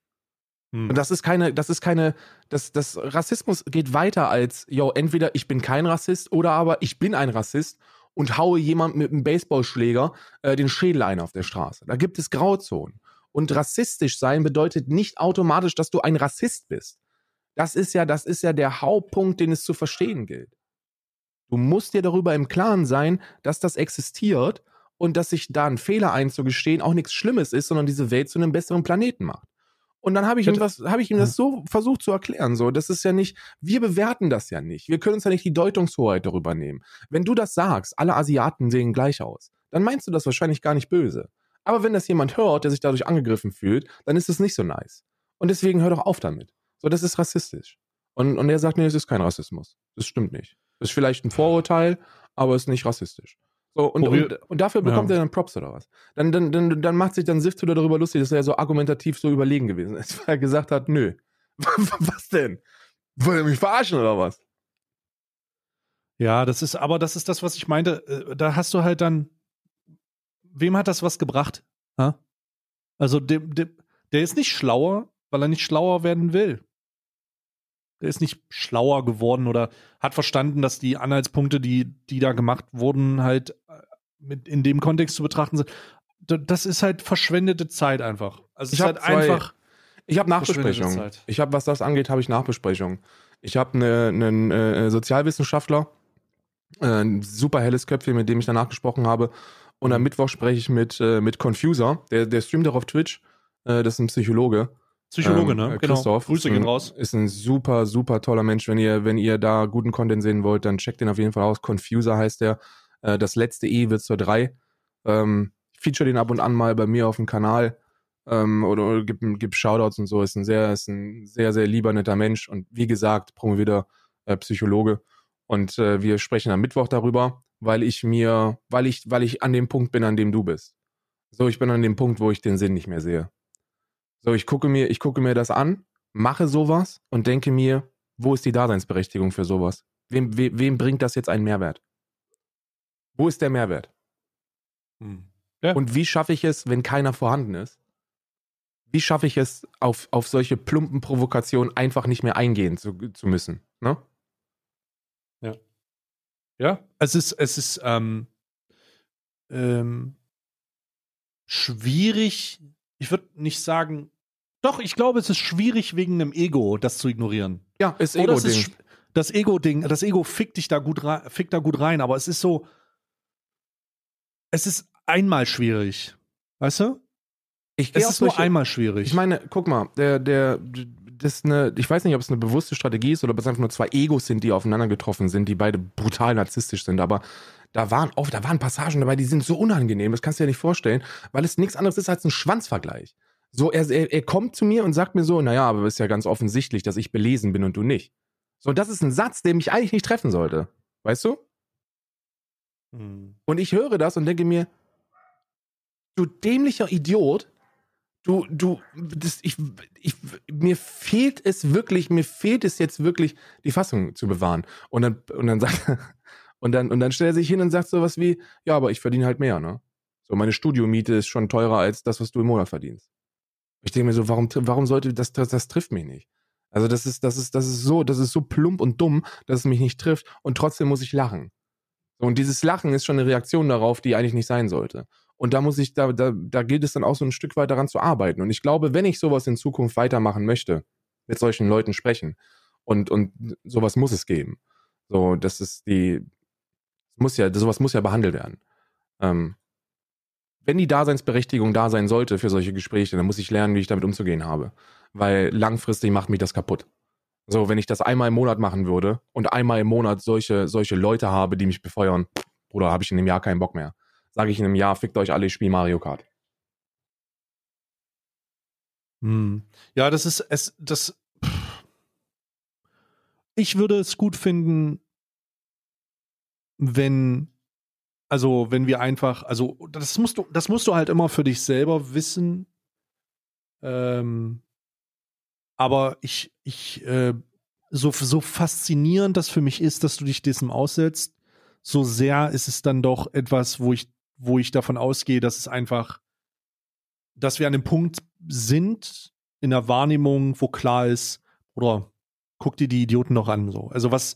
Hm. Und das ist keine, das ist keine, das, das Rassismus geht weiter als, yo, entweder ich bin kein Rassist oder aber ich bin ein Rassist und haue jemand mit einem Baseballschläger äh, den Schädel ein auf der Straße. Da gibt es Grauzonen. Und rassistisch sein bedeutet nicht automatisch, dass du ein Rassist bist. Das ist ja, das ist ja der Hauptpunkt, den es zu verstehen gilt. Du musst dir darüber im Klaren sein, dass das existiert und dass sich da ein Fehler einzugestehen auch nichts Schlimmes ist, sondern diese Welt zu einem besseren Planeten macht. Und dann habe ich, ihm was, hab ich ihm das so versucht zu erklären. So, das ist ja nicht, wir bewerten das ja nicht. Wir können uns ja nicht die Deutungshoheit darüber nehmen. Wenn du das sagst, alle Asiaten sehen gleich aus, dann meinst du das wahrscheinlich gar nicht böse. Aber wenn das jemand hört, der sich dadurch angegriffen fühlt, dann ist es nicht so nice. Und deswegen hör doch auf damit. So, das ist rassistisch. Und, und er sagt, nee, es ist kein Rassismus. Das stimmt nicht. Das ist vielleicht ein Vorurteil, aber es ist nicht rassistisch. So, und, und, und, dafür bekommt ja. er dann Props oder was? Dann, dann, dann, dann macht sich dann Sift wieder darüber lustig, dass er so argumentativ so überlegen gewesen ist, weil er gesagt hat, nö. was denn? Wollt ihr mich verarschen oder was? Ja, das ist, aber das ist das, was ich meinte. Äh, da hast du halt dann, wem hat das was gebracht? Ha? Also, dem, dem, der ist nicht schlauer, weil er nicht schlauer werden will. Der ist nicht schlauer geworden oder hat verstanden, dass die Anhaltspunkte, die, die da gemacht wurden, halt mit in dem Kontext zu betrachten sind. Das ist halt verschwendete Zeit einfach. Also ich es ist halt einfach. Ich habe Nachbesprechungen. Ich habe, was das angeht, habe ich Nachbesprechungen. Ich habe einen eine, eine Sozialwissenschaftler, äh, ein super helles Köpfchen, mit dem ich danach gesprochen habe. Und am mhm. Mittwoch spreche ich mit, äh, mit Confuser, der, der streamt auch auf Twitch. Äh, das ist ein Psychologe. Psychologe, ähm, ne? Äh, genau. Christoph. Genau. Grüße gehen raus. Ist ein super, super toller Mensch. Wenn ihr, wenn ihr da guten Content sehen wollt, dann checkt den auf jeden Fall aus. Confuser heißt der. Äh, das letzte E wird zur 3. Ähm, feature den ab und an mal bei mir auf dem Kanal. Ähm, oder, oder gib, gib Shoutouts und so. Ist ein sehr, ist ein sehr, sehr lieber, netter Mensch. Und wie gesagt, promovierter äh, Psychologe. Und äh, wir sprechen am Mittwoch darüber, weil ich mir, weil ich, weil ich an dem Punkt bin, an dem du bist. So, ich bin an dem Punkt, wo ich den Sinn nicht mehr sehe. So, ich gucke mir, ich gucke mir das an, mache sowas und denke mir, wo ist die Daseinsberechtigung für sowas? Wem, wem, wem bringt das jetzt einen Mehrwert? Wo ist der Mehrwert? Hm. Ja. Und wie schaffe ich es, wenn keiner vorhanden ist? Wie schaffe ich es, auf, auf solche plumpen Provokationen einfach nicht mehr eingehen zu, zu müssen? Ne? Ja. Ja, es ist, es ist ähm, ähm, schwierig, ich würde nicht sagen, doch, ich glaube, es ist schwierig wegen einem Ego, das zu ignorieren. Ja, ist Ego-Ding. Das Ego-Ding, das Ego fickt dich da gut rein, fickt da gut rein, aber es ist so, es ist einmal schwierig. Weißt du? Ich es ist nur einmal schwierig. Ich meine, guck mal, der, der, das ist eine, ich weiß nicht, ob es eine bewusste Strategie ist oder ob es einfach nur zwei Egos sind, die aufeinander getroffen sind, die beide brutal narzisstisch sind, aber da waren oft, da waren Passagen dabei, die sind so unangenehm, das kannst du dir nicht vorstellen, weil es nichts anderes ist als ein Schwanzvergleich. So, er, er, er kommt zu mir und sagt mir so, naja, aber es ist ja ganz offensichtlich, dass ich belesen bin und du nicht. So, das ist ein Satz, der mich eigentlich nicht treffen sollte. Weißt du? Hm. Und ich höre das und denke mir, du dämlicher Idiot, du, du, das, ich, ich, mir fehlt es wirklich, mir fehlt es jetzt wirklich, die Fassung zu bewahren. Und dann, und dann sagt, und dann, und dann stellt er sich hin und sagt sowas wie, ja, aber ich verdiene halt mehr, ne? So, meine Studiomiete ist schon teurer als das, was du im Monat verdienst. Ich denke mir so, warum, warum sollte das, das, das trifft mich nicht? Also das ist, das ist, das ist so, das ist so plump und dumm, dass es mich nicht trifft und trotzdem muss ich lachen. Und dieses Lachen ist schon eine Reaktion darauf, die eigentlich nicht sein sollte. Und da muss ich, da, da, da gilt es dann auch so ein Stück weit daran zu arbeiten. Und ich glaube, wenn ich sowas in Zukunft weitermachen möchte, mit solchen Leuten sprechen und, und sowas muss es geben. So, das ist die, muss ja, sowas muss ja behandelt werden. Ähm, wenn die Daseinsberechtigung da sein sollte für solche Gespräche, dann muss ich lernen, wie ich damit umzugehen habe. Weil langfristig macht mich das kaputt. So, wenn ich das einmal im Monat machen würde und einmal im Monat solche, solche Leute habe, die mich befeuern, oder habe ich in einem Jahr keinen Bock mehr. Sage ich in einem Jahr, fickt euch alle, ich spiele Mario Kart. Hm. Ja, das ist es, das. Ich würde es gut finden, wenn, also wenn wir einfach, also das musst du, das musst du halt immer für dich selber wissen. Ähm, aber ich, ich, äh, so, so faszinierend das für mich ist, dass du dich diesem aussetzt, so sehr ist es dann doch etwas, wo ich, wo ich davon ausgehe, dass es einfach, dass wir an dem Punkt sind in der Wahrnehmung, wo klar ist, oder guck dir die Idioten noch an, so. Also was,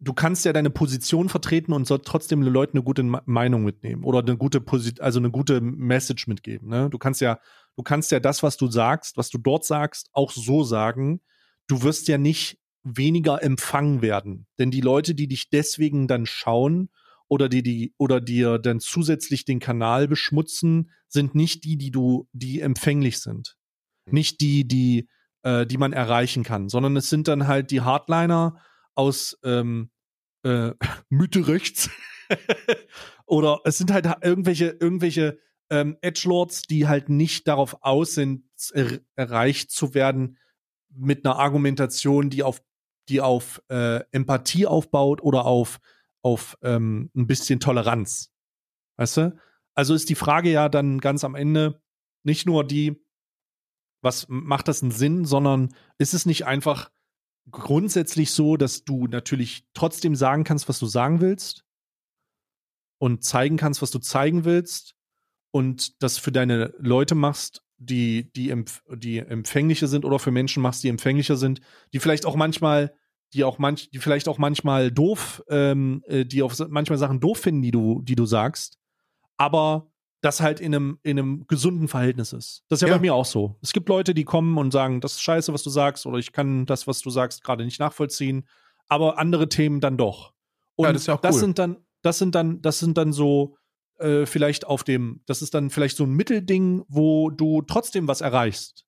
du kannst ja deine Position vertreten und soll trotzdem den Leuten eine gute Meinung mitnehmen oder eine gute Posit also eine gute Message mitgeben. Ne? Du kannst ja, du kannst ja das, was du sagst, was du dort sagst, auch so sagen. Du wirst ja nicht weniger empfangen werden, denn die Leute, die dich deswegen dann schauen oder die die oder dir dann zusätzlich den Kanal beschmutzen, sind nicht die, die du, die empfänglich sind, hm. nicht die, die, äh, die man erreichen kann, sondern es sind dann halt die Hardliner aus ähm, äh, Mitte rechts oder es sind halt irgendwelche irgendwelche ähm, Edgelords, die halt nicht darauf aus sind, er erreicht zu werden mit einer Argumentation, die auf die auf äh, Empathie aufbaut oder auf auf ähm, ein bisschen Toleranz. Weißt du? Also ist die Frage ja dann ganz am Ende nicht nur die, was macht das einen Sinn, sondern ist es nicht einfach grundsätzlich so, dass du natürlich trotzdem sagen kannst, was du sagen willst und zeigen kannst, was du zeigen willst und das für deine Leute machst, die, die, empf die empfänglicher sind oder für Menschen machst, die empfänglicher sind, die vielleicht auch manchmal die auch manch, die vielleicht auch manchmal doof, ähm, äh, die auf manchmal Sachen doof finden, die du, die du sagst, aber das halt in einem, in einem gesunden Verhältnis ist. Das ist ja, ja, bei mir auch so. Es gibt Leute, die kommen und sagen, das ist scheiße, was du sagst, oder ich kann das, was du sagst, gerade nicht nachvollziehen, aber andere Themen dann doch. Und ja, das, ist ja das cool. sind dann, das sind dann, das sind dann so, äh, vielleicht auf dem, das ist dann vielleicht so ein Mittelding, wo du trotzdem was erreichst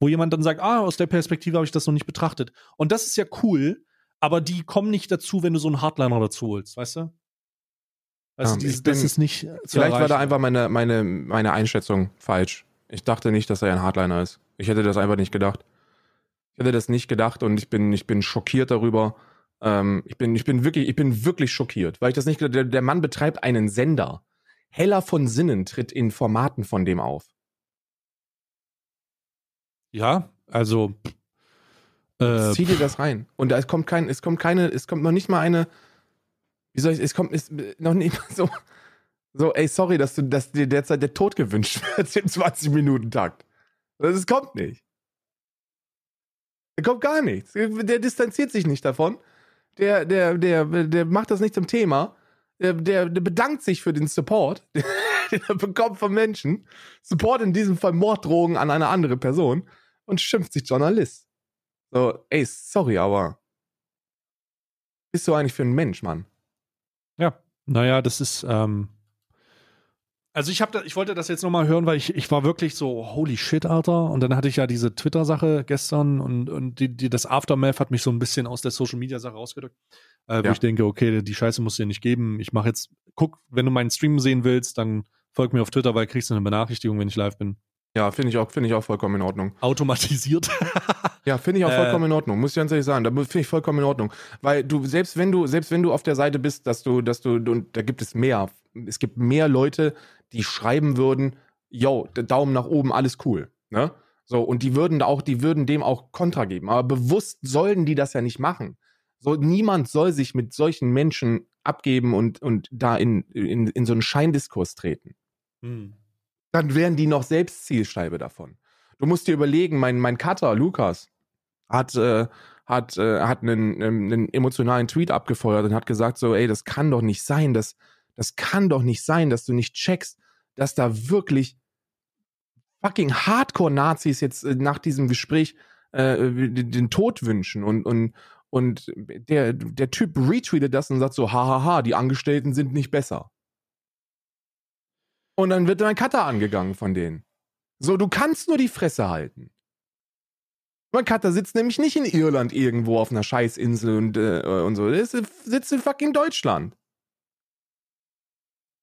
wo jemand dann sagt, ah, aus der Perspektive habe ich das noch nicht betrachtet. Und das ist ja cool, aber die kommen nicht dazu, wenn du so einen Hardliner dazu holst, weißt du? Also ja, dieses, bin, das ist nicht. Vielleicht erreichen. war da einfach meine, meine, meine Einschätzung falsch. Ich dachte nicht, dass er ein Hardliner ist. Ich hätte das einfach nicht gedacht. Ich hätte das nicht gedacht und ich bin, ich bin schockiert darüber. Ähm, ich, bin, ich, bin wirklich, ich bin wirklich schockiert, weil ich das nicht der, der Mann betreibt einen Sender. Heller von Sinnen tritt in Formaten von dem auf. Ja, also. Äh, Zieh dir das rein. Und es kommt kein, es kommt keine, es kommt noch nicht mal eine. Wie soll ich, es kommt ist noch nicht mal so. So, ey, sorry, dass du, dass dir derzeit der Tod gewünscht wird im 20-Minuten-Takt. Das kommt nicht. Da kommt gar nichts. Der distanziert sich nicht davon. Der, der, der, der macht das nicht zum Thema. Der, der, der bedankt sich für den Support, den er bekommt von Menschen. Support in diesem Fall Morddrogen an eine andere Person und schimpft sich Journalist. So, ey, sorry, aber bist du eigentlich für ein Mensch, Mann? Ja, naja, das ist, ähm, also ich habe, ich wollte das jetzt nochmal hören, weil ich, ich war wirklich so, holy shit, Alter. Und dann hatte ich ja diese Twitter-Sache gestern und, und die, die, das Aftermath hat mich so ein bisschen aus der Social-Media-Sache rausgedrückt. Äh, wo ja. ich denke, okay, die Scheiße musst du dir nicht geben. Ich mache jetzt, guck, wenn du meinen Stream sehen willst, dann folg mir auf Twitter, weil kriegst du eine Benachrichtigung, wenn ich live bin. Ja, finde ich auch, finde ich auch vollkommen in Ordnung. Automatisiert. ja, finde ich auch vollkommen äh, in Ordnung. Muss ich ganz ehrlich sagen, da finde ich vollkommen in Ordnung, weil du selbst wenn du selbst wenn du auf der Seite bist, dass du dass du und da gibt es mehr, es gibt mehr Leute, die schreiben würden, yo, Daumen nach oben, alles cool, ne? So und die würden auch, die würden dem auch Kontra geben, aber bewusst sollten die das ja nicht machen. So niemand soll sich mit solchen Menschen abgeben und und da in in, in so einen Scheindiskurs treten. Hm dann wären die noch selbst Zielscheibe davon. Du musst dir überlegen, mein, mein Cutter, Lukas, hat, äh, hat, äh, hat einen, einen emotionalen Tweet abgefeuert und hat gesagt so, ey, das kann doch nicht sein, das, das kann doch nicht sein, dass du nicht checkst, dass da wirklich fucking Hardcore-Nazis jetzt äh, nach diesem Gespräch äh, den, den Tod wünschen und, und, und der, der Typ retweetet das und sagt so, hahaha, die Angestellten sind nicht besser. Und dann wird mein Cutter angegangen von denen. So, du kannst nur die Fresse halten. Mein Cutter sitzt nämlich nicht in Irland irgendwo auf einer Scheißinsel und, äh, und so. Der sitzt in fucking Deutschland.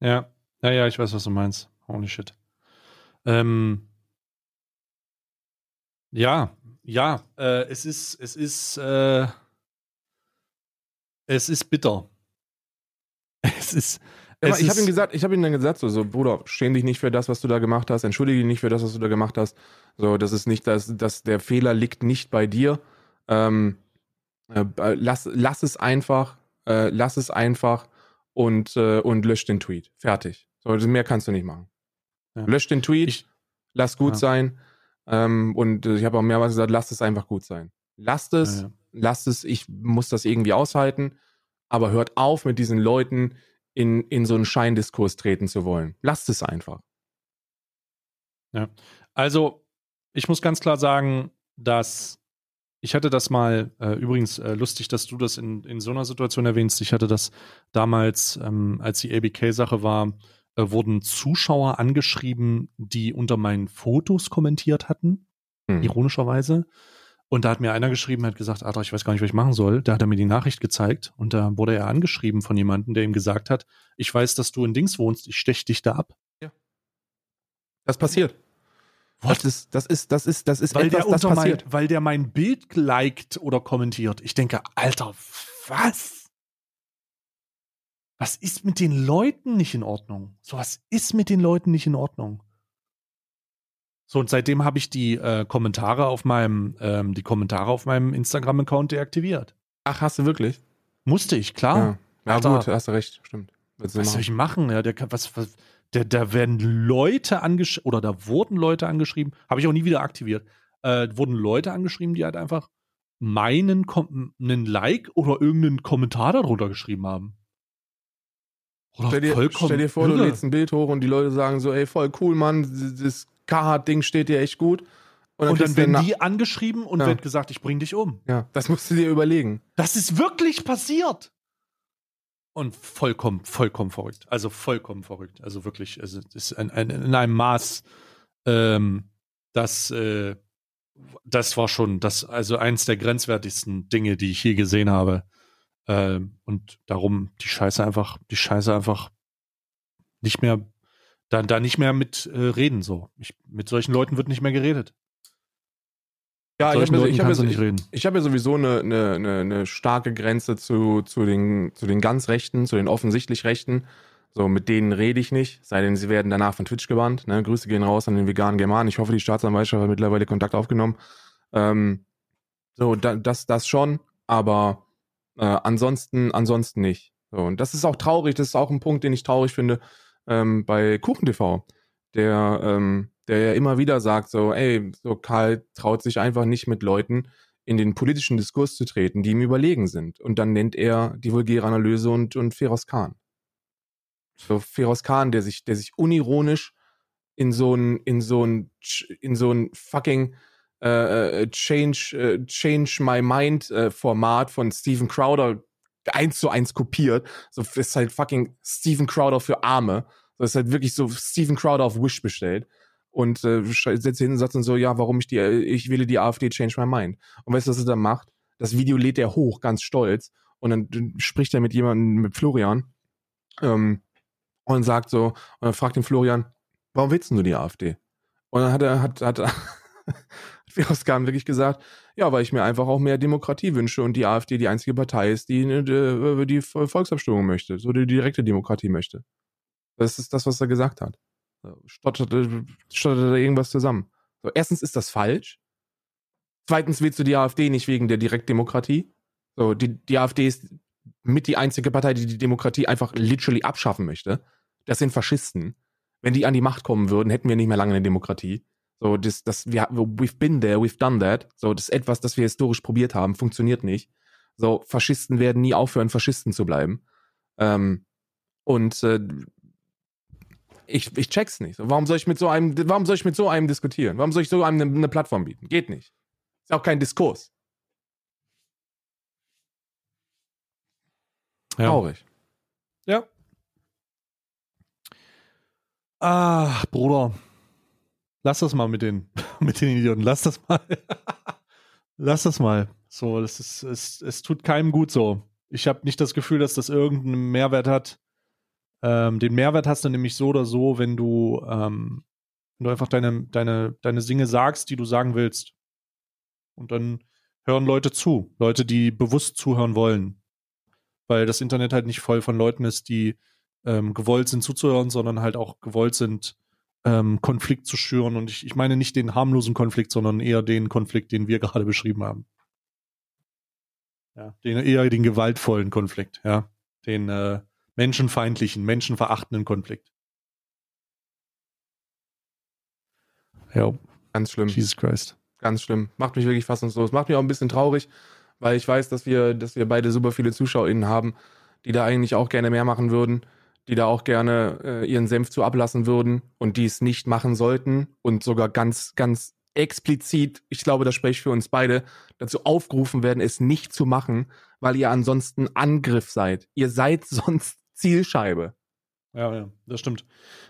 Ja, ja, ja, ich weiß, was du meinst. Holy shit. Ähm, ja, ja, äh, es ist, es ist, äh, es ist bitter. Es ist, ich habe ihm gesagt, ich habe ihm dann gesagt, so, so, Bruder, schäm dich nicht für das, was du da gemacht hast, entschuldige dich nicht für das, was du da gemacht hast. So, das ist nicht, dass, dass der Fehler liegt nicht bei dir. Ähm, äh, lass, lass es einfach, äh, lass es einfach und, äh, und lösch den Tweet. Fertig. So, mehr kannst du nicht machen. Ja. Lösch den Tweet, ich, lass gut ja. sein. Ähm, und ich habe auch mehrmals gesagt, lass es einfach gut sein. Lasst es, ja, lasst es, ich muss das irgendwie aushalten. aber hört auf, mit diesen Leuten in, in so einen Scheindiskurs treten zu wollen. Lasst es einfach. Ja. Also, ich muss ganz klar sagen, dass ich hatte das mal, äh, übrigens äh, lustig, dass du das in, in so einer Situation erwähnst. Ich hatte das damals, ähm, als die ABK-Sache war, äh, wurden Zuschauer angeschrieben, die unter meinen Fotos kommentiert hatten, hm. ironischerweise. Und da hat mir einer geschrieben, hat gesagt, Alter, ich weiß gar nicht, was ich machen soll. Da hat er mir die Nachricht gezeigt und da wurde er angeschrieben von jemandem, der ihm gesagt hat, ich weiß, dass du in Dings wohnst, ich stech dich da ab. Ja. Das passiert. What? Das ist, das ist, das ist, das ist weil etwas, der das passiert. Mein, weil der mein Bild liked oder kommentiert. Ich denke, Alter, was? Was ist mit den Leuten nicht in Ordnung? So was ist mit den Leuten nicht in Ordnung? So, und seitdem habe ich die äh, Kommentare auf meinem, ähm, die Kommentare auf meinem Instagram-Account deaktiviert. Ach, hast du wirklich? Musste ich, klar. Ja, ja Alter, gut, hast du recht, stimmt. Was soll ich machen? Ja, der, was, was, der, da werden Leute angeschrieben, oder da wurden Leute angeschrieben, habe ich auch nie wieder aktiviert, äh, wurden Leute angeschrieben, die halt einfach meinen einen Like oder irgendeinen Kommentar darunter geschrieben haben. Oder stell, dir, stell dir vor, irre. du lädst ein Bild hoch und die Leute sagen so, ey, voll cool, Mann, das Carhartt-Ding steht dir echt gut. Und dann, und dann werden die angeschrieben und ja. wird gesagt, ich bring dich um. Ja, das musst du dir überlegen. Das ist wirklich passiert. Und vollkommen, vollkommen verrückt. Also vollkommen verrückt. Also wirklich, also ist ein, ein, in einem Maß, ähm, das, äh, das war schon das, also eins der grenzwertigsten Dinge, die ich je gesehen habe. Ähm, und darum die Scheiße einfach, die Scheiße einfach nicht mehr da, da nicht mehr mit äh, reden so. Ich, mit solchen Leuten wird nicht mehr geredet. Ja, ich habe ja, hab ich hab sowieso eine, eine, eine, starke Grenze zu, zu, den, zu den ganz Rechten, zu den offensichtlich Rechten. So, mit denen rede ich nicht, sei denn sie werden danach von Twitch gebannt. Ne? Grüße gehen raus an den veganen German. Ich hoffe, die Staatsanwaltschaft hat mittlerweile Kontakt aufgenommen. Ähm, so, da, das, das schon, aber äh, ansonsten, ansonsten nicht. So, und das ist auch traurig, das ist auch ein Punkt, den ich traurig finde ähm, bei KuchenTV, der, ähm, der ja immer wieder sagt, so, ey, so Karl traut sich einfach nicht mit Leuten in den politischen Diskurs zu treten, die ihm überlegen sind. Und dann nennt er die vulgäre Analyse und, und Feroz Khan. So Feroz Khan, der sich, der sich unironisch in so ein, in so ein, in so ein fucking äh, äh Change, äh, Change My Mind äh, Format von Steven Crowder eins zu eins kopiert. So ist halt fucking Steven Crowder für Arme. Das ist halt wirklich so Steven Crowder auf Wish bestellt. Und äh, setzt hin und sagt dann so, ja, warum ich die, ich wähle die AfD, change my mind. Und weißt du, was er dann macht? Das Video lädt er hoch, ganz stolz. Und dann spricht er mit jemandem, mit Florian, ähm, und sagt so, und dann fragt den Florian, warum willst du die AfD? Und dann hat er, hat, hat, Firoskan wirklich gesagt, ja, weil ich mir einfach auch mehr Demokratie wünsche und die AfD die einzige Partei ist, die die, äh, die Volksabstimmung möchte, so die direkte Demokratie möchte. Das ist das, was er gesagt hat. Stotterte, stotterte irgendwas zusammen. So, erstens ist das falsch. Zweitens willst du die AfD nicht wegen der Direktdemokratie. So, die, die AfD ist mit die einzige Partei, die die Demokratie einfach literally abschaffen möchte. Das sind Faschisten. Wenn die an die Macht kommen würden, hätten wir nicht mehr lange eine Demokratie. So, das, das, wir, we've been there, we've done that. So, das ist etwas, das wir historisch probiert haben, funktioniert nicht. So, Faschisten werden nie aufhören, Faschisten zu bleiben. Ähm, und äh, ich, ich check's nicht. So, warum soll ich mit so einem, warum soll ich mit so einem diskutieren? Warum soll ich so einem eine, eine Plattform bieten? Geht nicht. Ist auch kein Diskurs. Ja. Traurig. Ja. Ah, Bruder. Lass das mal mit den, mit den Idioten. Lass das mal. Lass das mal. So, das ist, es, es tut keinem gut so. Ich habe nicht das Gefühl, dass das irgendeinen Mehrwert hat. Ähm, den Mehrwert hast du nämlich so oder so, wenn du, ähm, wenn du einfach deine, deine, deine Dinge sagst, die du sagen willst. Und dann hören Leute zu. Leute, die bewusst zuhören wollen. Weil das Internet halt nicht voll von Leuten ist, die ähm, gewollt sind zuzuhören, sondern halt auch gewollt sind, ähm, Konflikt zu schüren. Und ich, ich meine nicht den harmlosen Konflikt, sondern eher den Konflikt, den wir gerade beschrieben haben. Ja, den, eher den gewaltvollen Konflikt, ja. Den äh, menschenfeindlichen, menschenverachtenden Konflikt. Ja. Ganz schlimm. Jesus Christ. Ganz schlimm. Macht mich wirklich fassungslos. Macht mich auch ein bisschen traurig, weil ich weiß, dass wir, dass wir beide super viele ZuschauerInnen haben. die da eigentlich auch gerne mehr machen würden, die da auch gerne äh, ihren Senf zu ablassen würden und die es nicht machen sollten und sogar ganz, ganz explizit, ich glaube, das spreche ich für uns beide, dazu aufgerufen werden, es nicht zu machen, weil ihr ansonsten Angriff seid. Ihr seid sonst Zielscheibe. Ja, ja, das stimmt.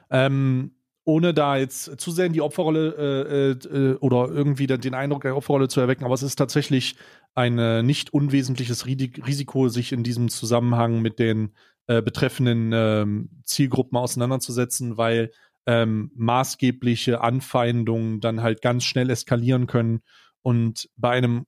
Ähm, ohne da jetzt zu sehr in die Opferrolle äh, äh, oder irgendwie den Eindruck der Opferrolle zu erwecken, aber es ist tatsächlich ein äh, nicht unwesentliches Risiko, sich in diesem Zusammenhang mit den äh, betreffenden ähm, Zielgruppen auseinanderzusetzen, weil ähm, maßgebliche Anfeindungen dann halt ganz schnell eskalieren können und bei einem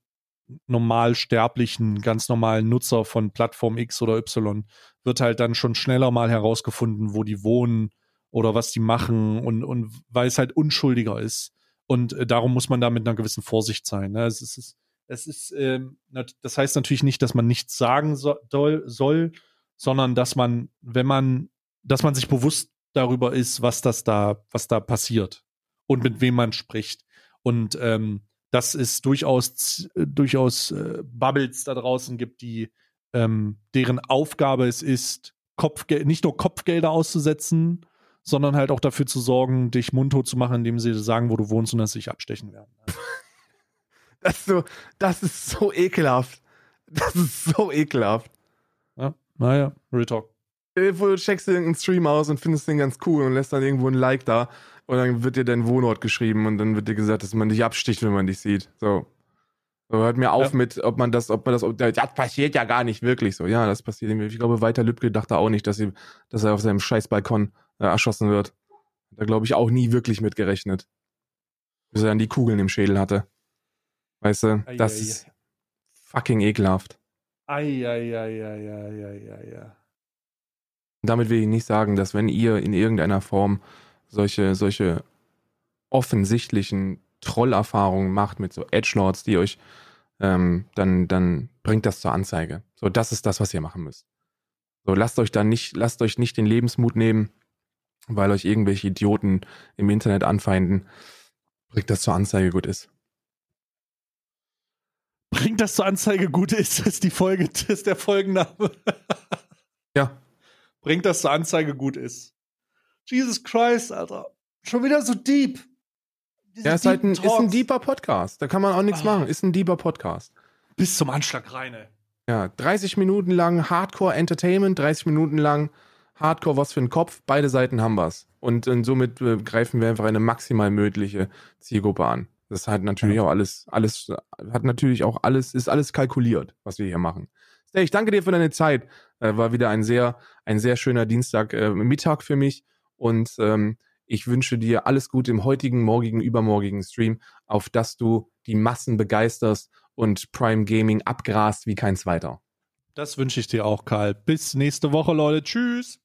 normalsterblichen, ganz normalen Nutzer von Plattform X oder Y wird halt dann schon schneller mal herausgefunden, wo die wohnen oder was die machen und, und weil es halt unschuldiger ist. Und äh, darum muss man da mit einer gewissen Vorsicht sein. Ne? Es ist, es ist, ähm, das heißt natürlich nicht, dass man nichts sagen so, soll, sondern dass man, wenn man, dass man sich bewusst darüber ist, was das da, was da passiert und mit wem man spricht. Und ähm, dass es durchaus, durchaus äh, Bubbles da draußen gibt, die ähm, deren Aufgabe es ist, Kopfgel nicht nur Kopfgelder auszusetzen, sondern halt auch dafür zu sorgen, dich mundtot zu machen, indem sie sagen, wo du wohnst und dass sie dich abstechen werden. Das ist so, das ist so ekelhaft. Das ist so ekelhaft. Ja, naja, Real Talk. Du checkst irgendeinen Stream aus und findest den ganz cool und lässt dann irgendwo ein Like da und dann wird dir dein Wohnort geschrieben und dann wird dir gesagt, dass man dich absticht, wenn man dich sieht. So. so hört mir auf ja. mit, ob man das, ob man das, ob, das passiert ja gar nicht wirklich so. Ja, das passiert. Ich glaube, Walter Lübcke dachte auch nicht, dass, sie, dass er auf seinem Scheißbalkon äh, erschossen wird. Er, glaube ich, auch nie wirklich mitgerechnet. Bis er dann die Kugeln im Schädel hatte. Weißt du, das ist fucking ekelhaft. Eieieiei. Damit will ich nicht sagen, dass wenn ihr in irgendeiner Form solche, solche offensichtlichen Trollerfahrungen macht mit so Edgelords, die euch ähm, dann, dann bringt das zur Anzeige. So, das ist das, was ihr machen müsst. So, lasst euch dann nicht, lasst euch nicht den Lebensmut nehmen, weil euch irgendwelche Idioten im Internet anfeinden. Bringt das zur Anzeige gut ist. Bringt das zur Anzeige gut ist, ist die Folge, ist der Folgenname. ja. Bringt das zur Anzeige gut ist. Jesus Christ, Alter. Schon wieder so deep. Diese ja, ist halt ein, ist ein deeper Podcast. Da kann man auch nichts ah. machen. Ist ein deeper Podcast. Bis zum Anschlag rein, ey. Ja, 30 Minuten lang Hardcore Entertainment, 30 Minuten lang Hardcore was für ein Kopf. Beide Seiten haben was. Und, und somit äh, greifen wir einfach eine maximal mögliche Zielgruppe an. Das ist halt natürlich ja. auch alles, alles, hat natürlich auch alles, ist alles kalkuliert, was wir hier machen. Stay, ich danke dir für deine Zeit. Äh, war wieder ein sehr, ein sehr schöner Dienstag, äh, Mittag für mich. Und ähm, ich wünsche dir alles Gute im heutigen, morgigen, übermorgigen Stream, auf dass du die Massen begeisterst und Prime Gaming abgrast wie kein zweiter. Das wünsche ich dir auch, Karl. Bis nächste Woche, Leute. Tschüss.